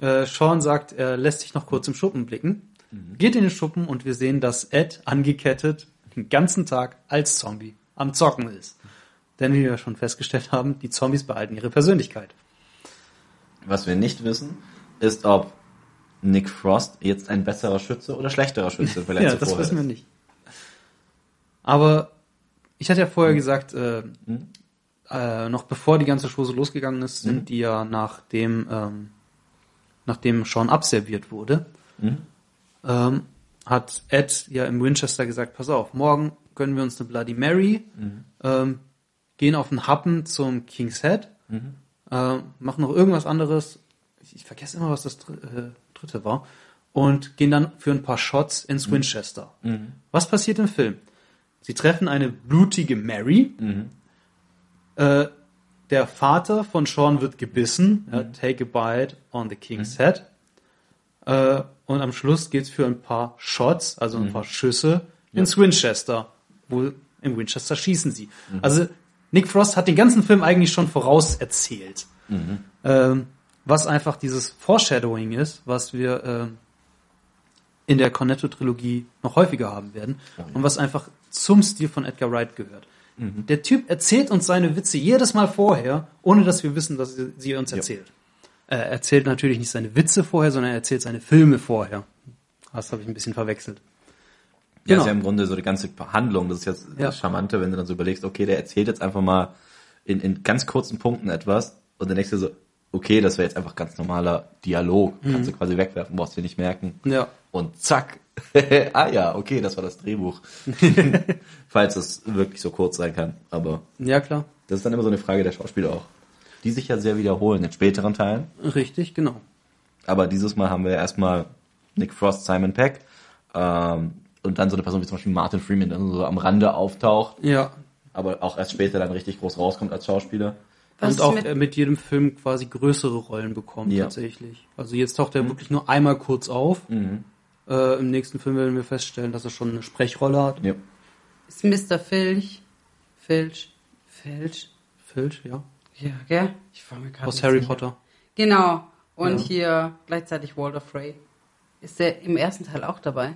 äh, Sean sagt, er lässt sich noch kurz im Schuppen blicken, geht in den Schuppen und wir sehen, dass Ed angekettet den ganzen Tag als Zombie am Zocken ist. Denn wie wir schon festgestellt haben, die Zombies behalten ihre Persönlichkeit. Was wir nicht wissen, ist, ob Nick Frost jetzt ein besserer Schütze oder schlechterer Schütze vielleicht ja, das wissen wir ist. nicht. Aber ich hatte ja vorher gesagt, äh, äh, noch bevor die ganze Chose losgegangen ist, sind die ja nachdem, ähm, nachdem Sean abserviert wurde, ähm, hat Ed ja im Winchester gesagt, pass auf, morgen gönnen wir uns eine Bloody Mary, ähm, gehen auf den Happen zum King's Head, äh, machen noch irgendwas anderes, ich, ich vergesse immer, was das dr äh, dritte war, und gehen dann für ein paar Shots ins Winchester. Was passiert im Film? Sie treffen eine blutige Mary. Äh, der Vater von Sean wird gebissen. Ja, take a bite on the king's head. Äh, und am Schluss geht's für ein paar Shots, also ein paar Schüsse, ins Winchester. Wo im Winchester schießen sie. Also Nick Frost hat den ganzen Film eigentlich schon vorauserzählt. Ähm, was einfach dieses Foreshadowing ist, was wir ähm, in der Cornetto-Trilogie noch häufiger haben werden und was einfach zum Stil von Edgar Wright gehört. Der Typ erzählt uns seine Witze jedes Mal vorher, ohne dass wir wissen, dass sie uns erzählt. Er erzählt natürlich nicht seine Witze vorher, sondern er erzählt seine Filme vorher. Das habe ich ein bisschen verwechselt. Ja, Genau. ist ja im Grunde so die ganze Handlung. Das ist jetzt Ja. das Charmante, wenn du dann so überlegst, okay, der erzählt jetzt einfach mal in, in ganz kurzen Punkten etwas und denkst du so, okay, das wäre jetzt einfach ganz normaler Dialog. Kannst du quasi wegwerfen, brauchst du nicht merken. Ja. Und zack. ah ja, okay, das war das Drehbuch. Falls es wirklich so kurz sein kann. Aber Ja, klar. das ist dann immer so eine Frage der Schauspieler auch. Die sich ja sehr wiederholen in späteren Teilen. Richtig, genau. Aber dieses Mal haben wir erstmal Nick Frost, Simon Peck ähm, und dann so eine Person wie zum Beispiel Martin Freeman, der so am Rande auftaucht, Ja. aber auch erst später dann richtig groß rauskommt als Schauspieler. Was und auch mit- mit, mit jedem Film quasi größere Rollen bekommt Ja. tatsächlich. Also jetzt taucht er wirklich nur einmal kurz auf. Äh, Im nächsten Film werden wir feststellen, dass er schon eine Sprechrolle hat. Ja. Ist Mr. Filch. Filch. Filch. Filch, ja. Ja, gell? Ich war mir gerade Aus Harry sicher. Potter. Genau. Und Ja. hier gleichzeitig Walter Frey. Ist der im ersten Teil auch dabei?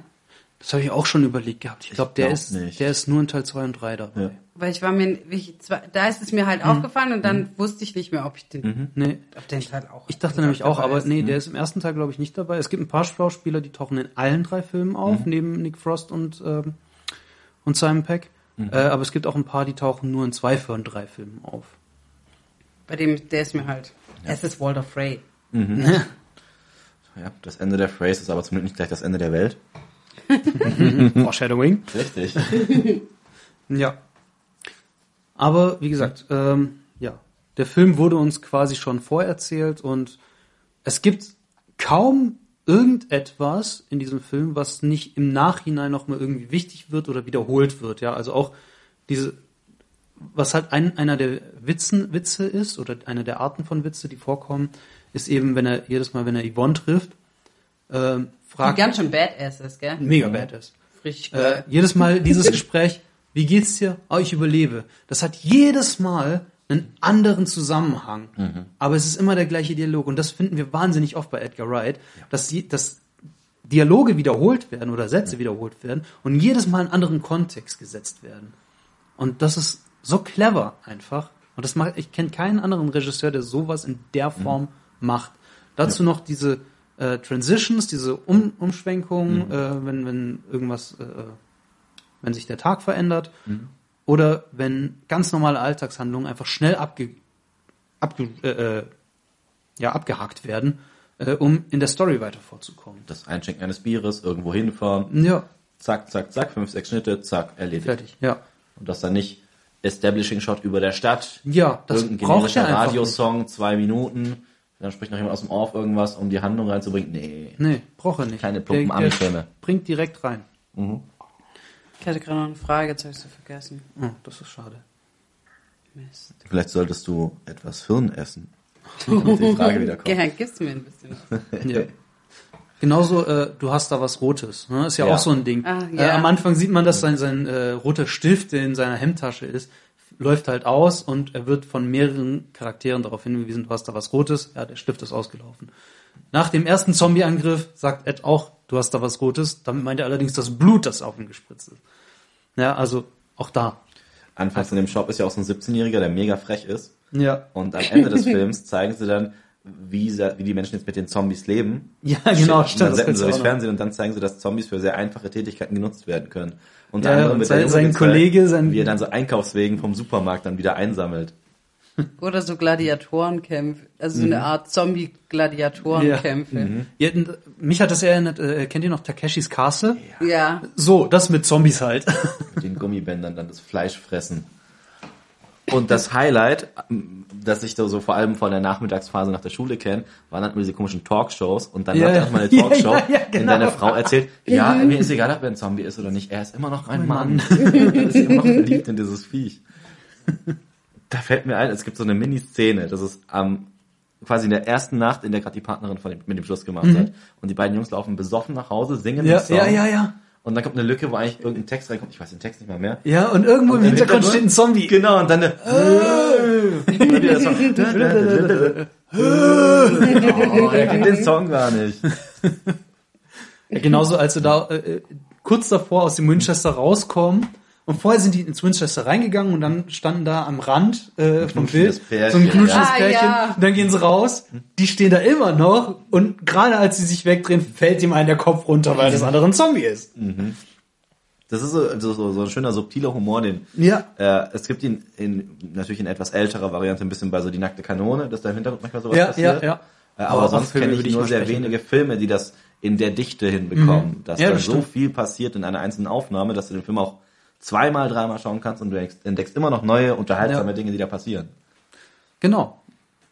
Das habe ich auch schon überlegt gehabt. Ich glaube, der glaub ist, nicht. der ist nur in Teil 2 und 3 dabei. Ja. Weil ich war mir, ich, da ist es mir halt aufgefallen und dann wusste ich nicht mehr, ob ich den, Nee. ob den Teil auch. Ich dachte nämlich auch, aber ist. nee, der ist im ersten Teil, glaube ich, nicht dabei. Es gibt ein paar Schauspieler, die tauchen in allen drei Filmen auf, neben Nick Frost und, ähm, und Simon Peck. Äh, aber es gibt auch ein paar, die tauchen nur in zwei von drei Filmen auf. Bei dem, der ist mir halt. Es ist Walter Frey. ja, das Ende der Phrase ist aber zum Glück nicht gleich das Ende der Welt. Foreshadowing. Richtig. Ja. Aber wie gesagt, ähm, ja, der Film wurde uns quasi schon vorerzählt und es gibt kaum irgendetwas in diesem Film, was nicht im Nachhinein nochmal irgendwie wichtig wird oder wiederholt wird. Ja, also auch diese, was halt ein, einer der Witzen, Witze ist oder eine der Arten von Witze, die vorkommen, ist eben, wenn er jedes Mal, wenn er Yvonne trifft, ähm, Die fragt, ganz schön badass ist, gell? mega badass. Richtig Äh, geil. jedes Mal dieses Gespräch, wie geht's dir? Oh, ich überlebe. Das hat jedes Mal einen anderen Zusammenhang. Aber es ist immer der gleiche Dialog. Und das finden wir wahnsinnig oft bei Edgar Wright, dass, die, dass Dialoge wiederholt werden oder Sätze wiederholt werden und jedes Mal in einen anderen Kontext gesetzt werden. Und das ist so clever einfach. Und das macht, ich kenne keinen anderen Regisseur, der sowas in der Form macht. Dazu noch diese äh, Transitions, diese um Umschwenkungen, äh, wenn, wenn irgendwas, äh, wenn sich der Tag verändert. Oder wenn ganz normale Alltagshandlungen einfach schnell abge, abge, äh, äh, ja, abgehakt werden, äh, um in der Story weiter vorzukommen. Das Einschenken eines Bieres, irgendwo hinfahren, Ja, zack, zack, zack, fünf, sechs Schnitte, zack, erledigt. fertig. Ja. Und das dann nicht Establishing Shot über der Stadt. Ja, das Irgendein braucht generischer einfach Radiosong, zwei Minuten. Dann spricht noch jemand aus dem Off irgendwas, um die Handlung reinzubringen. Nee. Nee, braucht er nicht. Keine plumpen Der- der Ami-Filme. Bringt direkt rein. Ich hatte gerade noch eine Frage, jetzt habe ich sie vergessen. Oh, das ist schade. Mist. Vielleicht solltest du etwas Hirn essen. Damit die Frage wieder kommt. Gibst du mir ein bisschen was. Ja. Genauso, äh, du hast da was Rotes. Ne? Ist ja, Ja. auch so ein Ding. Ah, äh, ja. am Anfang sieht man, dass sein, sein äh, roter Stift, der in seiner Hemdtasche ist, läuft halt aus und er wird von mehreren Charakteren darauf hingewiesen, du hast da was Rotes. Ja, der Stift ist ausgelaufen. Nach dem ersten Zombie-Angriff sagt Ed auch, du hast da was Rotes. Damit meint er allerdings das Blut, das auf ihn gespritzt ist. Ja, also auch da. Anfangs in dem Shop ist ja auch so ein 17-Jähriger, der mega frech ist. Ja. Und am Ende des Films zeigen sie dann, wie, sie, wie die Menschen jetzt mit den Zombies leben. Ja, genau, Dann stimmt. das senden sie du durchs. Fernsehen und dann zeigen sie, dass Zombies für sehr einfache Tätigkeiten genutzt werden können. Unter Ja, anderem und mit sein- sein Kollege, sein- wie er dann so Einkaufswegen vom Supermarkt dann wieder einsammelt. Oder so Gladiatorenkämpfe. Also so eine Art Zombie-Gladiatorenkämpfe. Ja, und mich hat das erinnert, äh, kennt ihr noch Takeshis Castle? Ja. So, das mit Zombies halt. Mit den Gummibändern dann das Fleisch fressen. Und das Highlight, das ich da so vor allem von der Nachmittagsphase nach der Schule kenne, waren dann immer diese komischen Talkshows und dann Ja, läuft auch mal eine ja, Talkshow, ja, ja, in genau. der eine Frau erzählt, ja, mir ist egal, ob er ein Zombie ist oder nicht, er ist immer noch ein Mann. er ist immer noch verliebt in dieses Viech. Da fällt mir ein, es gibt so eine Mini-Szene, das ist am quasi in der ersten Nacht, in der gerade die Partnerin von dem, mit dem Schluss gemacht hat. Und die beiden Jungs laufen besoffen nach Hause, singen Ja, den Song. ja, ja, ja. Und dann kommt eine Lücke, wo eigentlich irgendein Text reinkommt. Ich weiß den Text nicht mal mehr. Ja, und irgendwo im Im Hintergrund steht ein Zombie. Genau, und dann eine, Und oh, er kennt den Song gar nicht. Ja, genauso als sie da äh, kurz davor aus dem Winchester rauskommen. Und vorher sind die ins Winchester reingegangen und dann standen da am Rand äh, vom Bild Pärchen, so ein knutschendes ja. Ah, Pärchen. ja. Und dann gehen sie raus. Die stehen da immer noch. Und gerade als sie sich wegdrehen, fällt ihm ein der Kopf runter, weil das andere ein Zombie ist. Das ist so, so, so, so ein schöner subtiler Humor, den Ja. äh, es gibt ihn in natürlich in etwas älterer Variante ein bisschen bei so die nackte Kanone, dass da im Hintergrund manchmal sowas Ja, passiert. ja, ja. Äh, Aber aber, sonst kenne ich nur sehr sprechen wenige Filme, die das in der Dichte hinbekommen, dass Ja, da so viel passiert in einer einzelnen Aufnahme, dass du den Film auch zweimal, dreimal schauen kannst und du entdeckst- immer noch neue, unterhaltsame Ja. Dinge, die da passieren. Genau.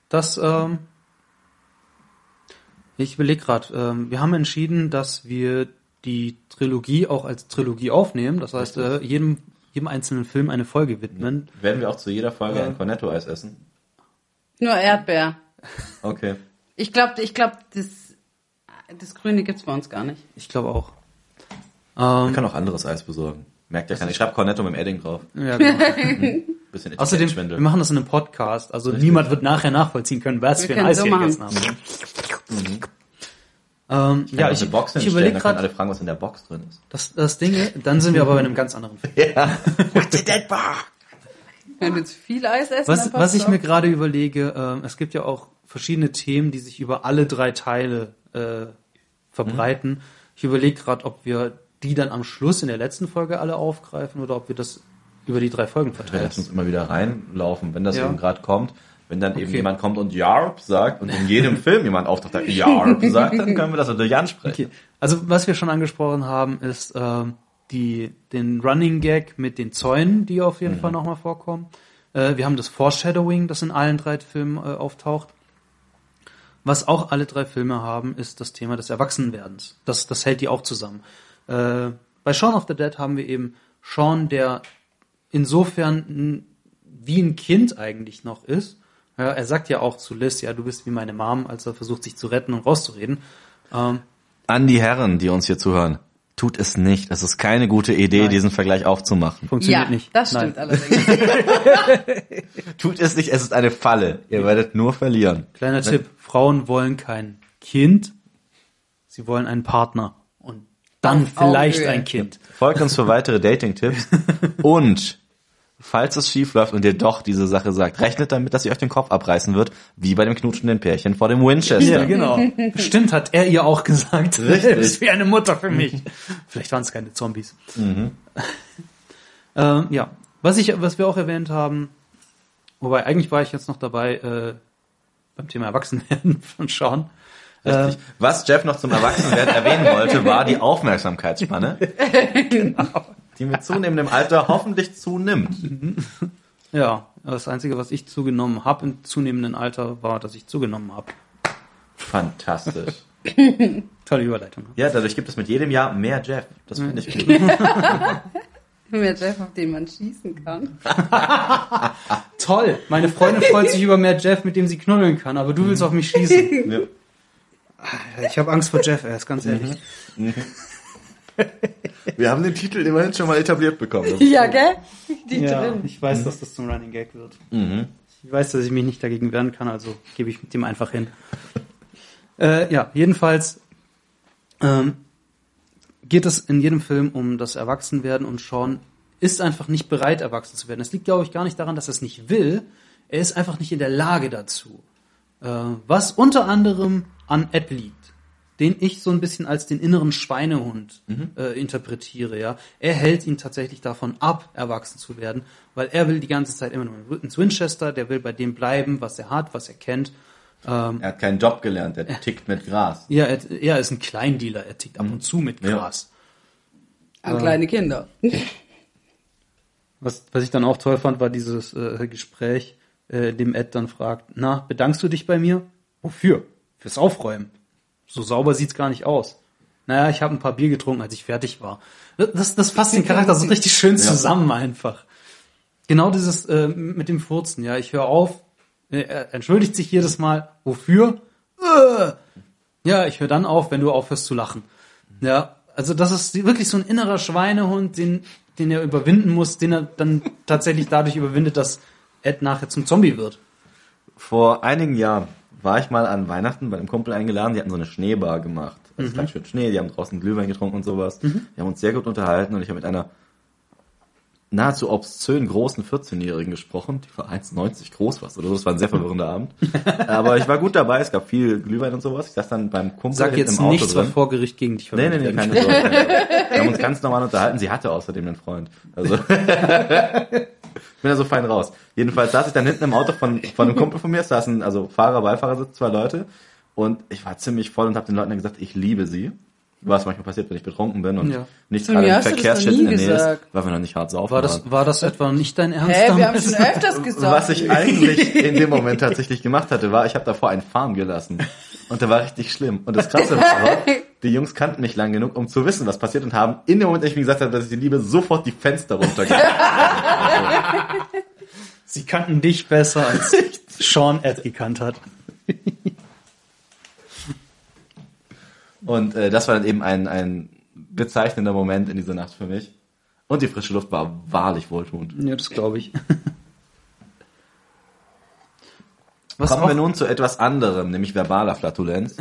Das, ähm, ich überlege gerade, ähm, wir haben entschieden, dass wir die Trilogie auch als Trilogie aufnehmen. Das heißt, äh, jedem, jedem einzelnen Film eine Folge widmen. Werden wir auch zu jeder Folge Ja. ein Cornetto-Eis essen? Nur Erdbeer. Okay. Ich glaube, ich glaub, das, das Grüne gibt's bei uns gar nicht. Ich glaube auch. Man Ähm, kann auch anderes Eis besorgen. Merkt ja keiner. Ich schreibe Cornetto mit dem Edding drauf. ja, genau. Bisschen Außerdem, wir machen das in einem Podcast. Also niemand wird nachher nachvollziehen können, was Wir für ein Eis so wir machen. gegessen haben. Ähm, Ja, ja, ich, ich, eine Box ich hinstellen, überlege gerade, alle fragen, was in der Box drin ist. das, das Ding, dann sind wir aber bei einem ganz anderen Film. Wenn wir jetzt viel Eis essen, Was, dann was ich mir gerade überlege, ähm, es gibt ja auch verschiedene Themen, die sich über alle drei Teile äh, verbreiten. Ich überlege gerade, ob wir die dann am Schluss in der letzten Folge alle aufgreifen oder ob wir das über die drei Folgen Wir verteilen. lassen uns immer wieder reinlaufen, wenn das Ja. eben gerade kommt. Wenn dann eben Okay. jemand kommt und Yarp sagt und in jedem Film jemand auftaucht, der Yarp sagt, dann können wir das natürlich ansprechen. Okay. Also was wir schon angesprochen haben, ist ähm, die, den Running Gag mit den Zäunen, die auf jeden Fall nochmal vorkommen. Äh, wir haben das Foreshadowing, das in allen drei Filmen äh, auftaucht. Was auch alle drei Filme haben, ist das Thema des Erwachsenwerdens. Das, das hält die auch zusammen. Äh, bei Shaun of the Dead haben wir eben Sean, der insofern wie ein Kind eigentlich noch ist. Ja, er sagt ja auch zu Liz, ja, du bist wie meine Mom, als er versucht, sich zu retten und rauszureden. Ähm, An die Herren, die uns hier zuhören. Tut es nicht. Es ist keine gute Idee, Nein. diesen Vergleich aufzumachen. funktioniert ja, nicht. das Nein. stimmt allerdings. Tut es nicht, es ist eine Falle. Ihr werdet nur verlieren. Kleiner Tipp, Frauen wollen kein Kind, sie wollen einen Partner. Dann Auf vielleicht Augenhöhe. ein Kind. Folgt uns für weitere Dating-Tipps. Und falls es schief läuft und ihr doch diese Sache sagt, rechnet damit, dass ihr euch den Kopf abreißen wird, wie bei dem knutschenden Pärchen vor dem Winchester. Ja, genau. Stimmt, hat er ihr auch gesagt. Richtig. Du bist wie eine Mutter für mich. Vielleicht waren es keine Zombies. ähm, ja, was ich, was wir auch erwähnt haben, wobei eigentlich war ich jetzt noch dabei äh, beim Thema Erwachsenwerden von Sean. Richtig. Was Jeff noch zum Erwachsenwerden erwähnen wollte, war die Aufmerksamkeitsspanne, die mit zunehmendem Alter hoffentlich zunimmt. Ja, das Einzige, was ich zugenommen habe im zunehmenden Alter, war, dass ich zugenommen habe. Fantastisch. Tolle Überleitung. Ja, dadurch gibt es mit jedem Jahr mehr Jeff. Das finde ich gut. Mehr Jeff, auf den man schießen kann. Toll! Meine Freundin freut sich über mehr Jeff, mit dem sie knuddeln kann, aber du willst auf mich schießen. Ja. Ich habe Angst vor Jeff, er ist ganz ehrlich. Wir haben den Titel immerhin schon mal etabliert bekommen. Ja, gell? Die Ja, drin. ich weiß, dass das zum Running Gag wird. Ich weiß, dass ich mich nicht dagegen wehren kann, also gebe ich mit dem einfach hin. äh, ja, jedenfalls ähm, geht es in jedem Film um das Erwachsenwerden und Sean ist einfach nicht bereit, erwachsen zu werden. Es liegt, glaube ich, gar nicht daran, dass er es nicht will. Er ist einfach nicht in der Lage dazu. Äh, was unter anderem an Ed liegt, den ich so ein bisschen als den inneren Schweinehund äh, interpretiere. Ja, er hält ihn tatsächlich davon ab, erwachsen zu werden, weil er will die ganze Zeit immer nur ins Winchester. Der will bei dem bleiben, was er hat, was er kennt. Ähm, Er hat keinen Job gelernt, er tickt mit Gras. ja, er, er ist ein Kleindealer. Er tickt ab und zu mit Ja. Gras. An kleine Kinder. Was, was ich dann auch toll fand, war dieses äh, Gespräch, äh, dem Ed dann fragt, na, bedankst du dich bei mir? Wofür? Fürs Aufräumen. So sauber sieht's gar nicht aus. Naja, ich habe ein paar Bier getrunken, als ich fertig war. Das, das fasst den Charakter so richtig schön zusammen einfach. Genau dieses äh, mit dem Furzen, ja, ich höre auf, äh, er entschuldigt sich jedes Mal. Wofür? Äh, ja, ich höre dann auf, wenn du aufhörst zu lachen. Ja, also das ist wirklich so ein innerer Schweinehund, den, den er überwinden muss, den er dann tatsächlich dadurch überwindet, dass Ed nachher zum Zombie wird. Vor einigen Jahren war ich mal an Weihnachten bei einem Kumpel eingeladen, die hatten so eine Schneebar gemacht. Also ganz schön Schnee, die haben draußen Glühwein getrunken und sowas. Wir haben uns sehr gut unterhalten und ich habe mit einer nahezu obszön großen 14-Jährigen gesprochen, die war 1,90 groß was oder so. Das war ein sehr verwirrender Abend. Aber ich war gut dabei, es gab viel Glühwein und sowas. Ich saß dann beim Kumpel Sag jetzt im Auto nichts, was vor Gericht gegen dich Nee, nee, verwendet nee, werden keine Sorge. Wir haben uns ganz normal unterhalten. Sie hatte außerdem einen Freund. Also ich bin da so fein raus. Jedenfalls saß ich dann hinten im Auto von, von einem Kumpel von mir. Es saßen also Fahrer, Beifahrersitz, zwei Leute. Und ich war ziemlich voll und habe den Leuten dann gesagt, ich liebe sie. Was manchmal passiert, wenn ich betrunken bin und Ja. nicht gerade im Verkehrsschild in der Nähe ist, weil wir noch nicht hart saufen War das, war das etwa nicht dein Ernst Hä, wir haben schon öfters gesagt. Was ich eigentlich in dem Moment tatsächlich gemacht hatte, war, ich habe davor einen Farm gelassen. Und der war richtig schlimm. Und das Krasse war aber, die Jungs kannten mich lang genug, um zu wissen, was passiert und haben in dem Moment, als ich mir gesagt habe, dass ich die liebe, sofort die Fenster runtergegangen. Sie kannten dich besser, als Sean Ed gekannt hat. Und äh, das war dann eben ein, ein bezeichnender Moment in dieser Nacht für mich. Und die frische Luft war wahrlich wohltuend. Ja, das glaube ich. Was Kommen wir nun zu etwas anderem, nämlich verbaler Flatulenz.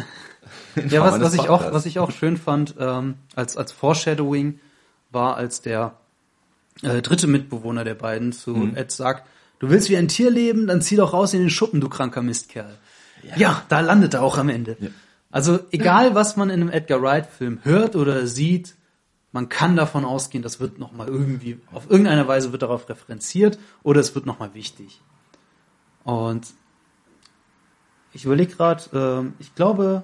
Ja, was, was ich auch, was ich auch schön fand, ähm, als, als Foreshadowing war, als der äh, dritte Mitbewohner der beiden zu Mhm. Ed sagt, du willst wie ein Tier leben, dann zieh doch raus in den Schuppen, du kranker Mistkerl. Ja, da landet er auch am Ende. Also egal, was man in einem Edgar Wright-Film hört oder sieht, man kann davon ausgehen, das wird nochmal irgendwie, auf irgendeine Weise wird darauf referenziert oder es wird nochmal wichtig. Und ich überlege gerade, ähm, ich glaube,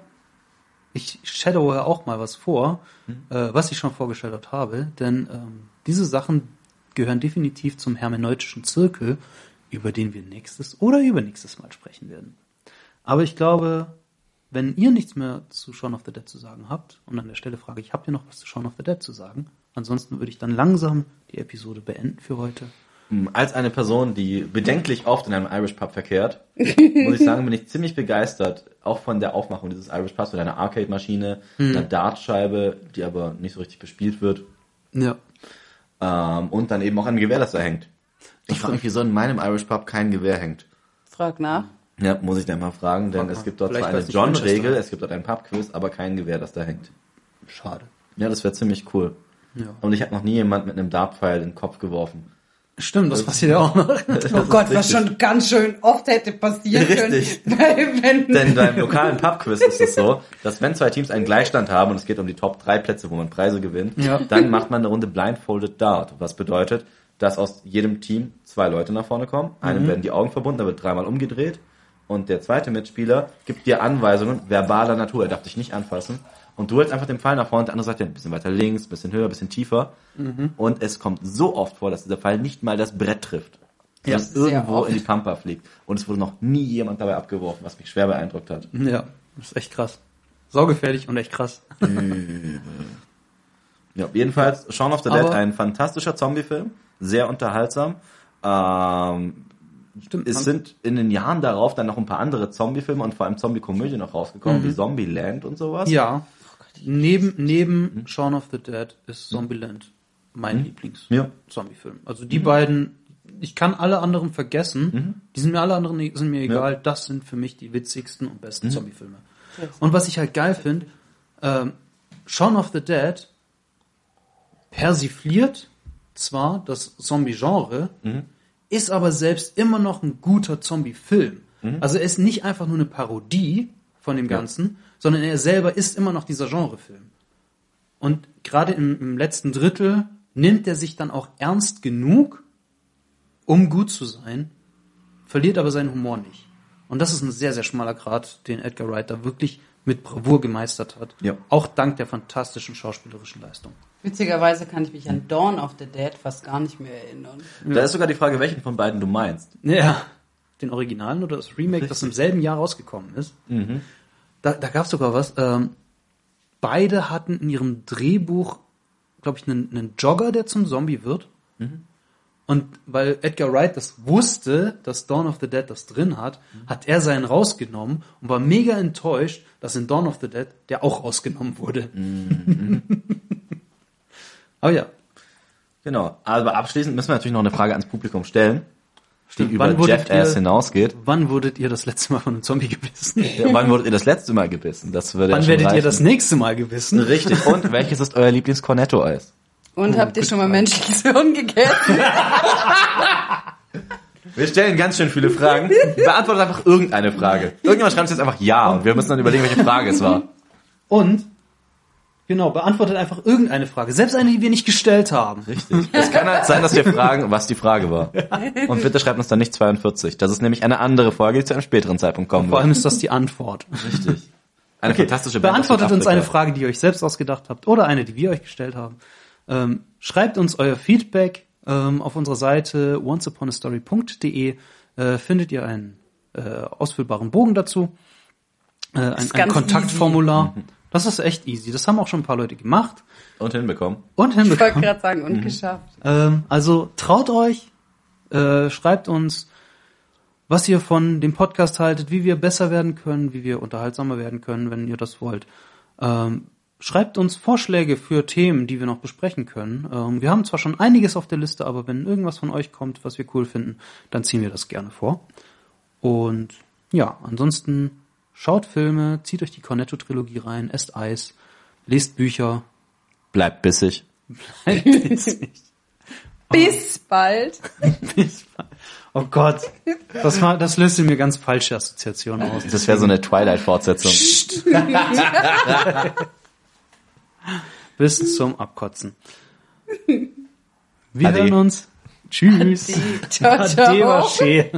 ich shadowe auch mal was vor, äh, was ich schon vorgestellt habe, denn ähm, diese Sachen gehören definitiv zum hermeneutischen Zirkel, über den wir nächstes oder übernächstes Mal sprechen werden. Aber ich glaube, wenn ihr nichts mehr zu Shaun of the Dead zu sagen habt, und an der Stelle frage ich, habt ihr noch was zu Shaun of the Dead zu sagen? Ansonsten würde ich dann langsam die Episode beenden für heute. Als eine Person, die bedenklich oft in einem Irish Pub verkehrt, muss ich sagen, bin ich ziemlich begeistert, auch von der Aufmachung dieses Irish Pubs mit einer Arcade-Maschine, einer Dartscheibe, die aber nicht so richtig bespielt wird, Ja. ähm, und dann eben auch ein Gewehr, das da hängt. Ich frage mich, wieso in meinem Irish Pub kein Gewehr hängt. Frag nach. Ja, muss ich dann mal fragen, denn Frag es gibt dort Vielleicht zwar eine John-Regel, es gibt dort ein Pub-Quiz, aber kein Gewehr, das da hängt. Schade. Ja, das wäre ziemlich cool. Ja. Und ich habe noch nie jemand mit einem Dartpfeil in den Kopf geworfen. Stimmt, das passiert ja auch noch. Oh Gott, was schon ganz schön oft hätte passieren Richtig. können. Weil, wenn Denn beim lokalen Pub-Quiz ist es so, dass wenn zwei Teams einen Gleichstand haben und es geht um die Top 3 Plätze, wo man Preise gewinnt, Ja. dann macht man eine Runde Blindfolded Dart. Was bedeutet, dass aus jedem Team zwei Leute nach vorne kommen. Einem werden die Augen verbunden, da wird dreimal umgedreht. Und der zweite Mitspieler gibt dir Anweisungen verbaler Natur. Er darf dich nicht anfassen. Und du hältst einfach den Pfeil nach vorne und der andere sagt dir ein bisschen weiter links, ein bisschen höher, ein bisschen tiefer. Und es kommt so oft vor, dass dieser Pfeil nicht mal das Brett trifft. Ja, sehr irgendwo oft. in die Pampa fliegt. Und es wurde noch nie jemand dabei abgeworfen, was mich schwer beeindruckt hat. Ja, das ist echt krass. Saugefährlich und echt krass. Ja, jedenfalls Shaun of the Dead, ein fantastischer Zombie-Film, sehr unterhaltsam. Ähm, Stimmt. es sind in den Jahren darauf dann noch ein paar andere Zombie-Filme und vor allem Zombie-Komödien noch rausgekommen, Mhm. wie Zombieland und sowas. Ja. Neben, neben Shaun of the Dead ist Zombieland mein Ja. Lieblings-Zombie-Film. Also die beiden, ich kann alle anderen vergessen. Die sind mir alle anderen sind mir egal. Das sind für mich die witzigsten und besten Zombie-Filme. Und was ich halt geil finde, ähm, Shaun of the Dead persifliert zwar das Zombie-Genre, ist aber selbst immer noch ein guter Zombie-Film. Also er ist nicht einfach nur eine Parodie von dem Ganzen, sondern er selber ist immer noch dieser Genrefilm. Und gerade im, im letzten Drittel nimmt er sich dann auch ernst genug, um gut zu sein, verliert aber seinen Humor nicht. Und das ist ein sehr, sehr schmaler Grad, den Edgar Wright da wirklich mit Bravour gemeistert hat. Ja. Auch dank der fantastischen schauspielerischen Leistung. Witzigerweise kann ich mich an Dawn of the Dead fast gar nicht mehr erinnern. Da ist sogar die Frage, welchen von beiden du meinst. Ja. Den Originalen oder das Remake, das im selben Jahr rausgekommen ist. Da, da gab es sogar was. Ähm, beide hatten in ihrem Drehbuch, glaube ich, einen, einen Jogger, der zum Zombie wird. Und weil Edgar Wright das wusste, dass Dawn of the Dead das drin hat, hat er seinen rausgenommen und war mega enttäuscht, dass in Dawn of the Dead der auch rausgenommen wurde. Aber ja, Genau. Aber abschließend müssen wir natürlich noch eine Frage ans Publikum stellen, die Stimmt. über Wann wurdet Jackass ihr- hinausgeht. wann wurdet ihr das letzte Mal von einem Zombie gebissen? Ja, wann wurdet ihr das letzte Mal gebissen? Das würde ja Wann schon werdet ihr reichen. das nächste Mal gebissen? Richtig. Und welches ist euer Lieblings-Cornetto-Eis? Und habt ihr schon mal menschliches Hirn gegessen? Wir stellen ganz schön viele Fragen. Beantwortet einfach irgendeine Frage. Irgendjemand schreibt jetzt einfach Ja und wir müssen dann überlegen, welche Frage es war. Und, genau, beantwortet einfach irgendeine Frage. Selbst eine, die wir nicht gestellt haben. Richtig. Es kann halt sein, dass wir fragen, was die Frage war. Und bitte schreibt uns dann nicht 42. Das ist nämlich eine andere Folge, die zu einem späteren Zeitpunkt kommen Vor wird. allem ist das die Antwort. Richtig. Eine fantastische Band Beantwortet uns eine Frage, die ihr euch selbst ausgedacht habt oder eine, die wir euch gestellt haben. Ähm, schreibt uns euer Feedback ähm, auf unserer Seite onceuponastory.de. Äh, findet ihr einen äh, ausfüllbaren Bogen dazu, äh, ein, ein Kontaktformular. Das ist echt easy. Das haben auch schon ein paar Leute gemacht Und hinbekommen. und Ich wollte hinbekommen. gerade sagen, und geschafft. Ähm, also traut euch, äh, schreibt uns, was ihr von dem Podcast haltet, wie wir besser werden können, wie wir unterhaltsamer werden können, wenn ihr das wollt. Ähm, schreibt uns Vorschläge für Themen, die wir noch besprechen können. Ähm, wir haben zwar schon einiges auf der Liste, aber wenn irgendwas von euch kommt, was wir cool finden, dann ziehen wir das gerne vor. Und ja, ansonsten schaut Filme, zieht euch die Cornetto-Trilogie rein, esst Eis, lest Bücher. Bleibt bissig. Bis bald. Oh Gott, das, war, das löst in mir ganz falsche Assoziationen aus. Das wäre so eine Twilight-Fortsetzung. Bis zum Abkotzen. Wir Ade. hören uns. Tschüss. Ciao, ciao. Ade.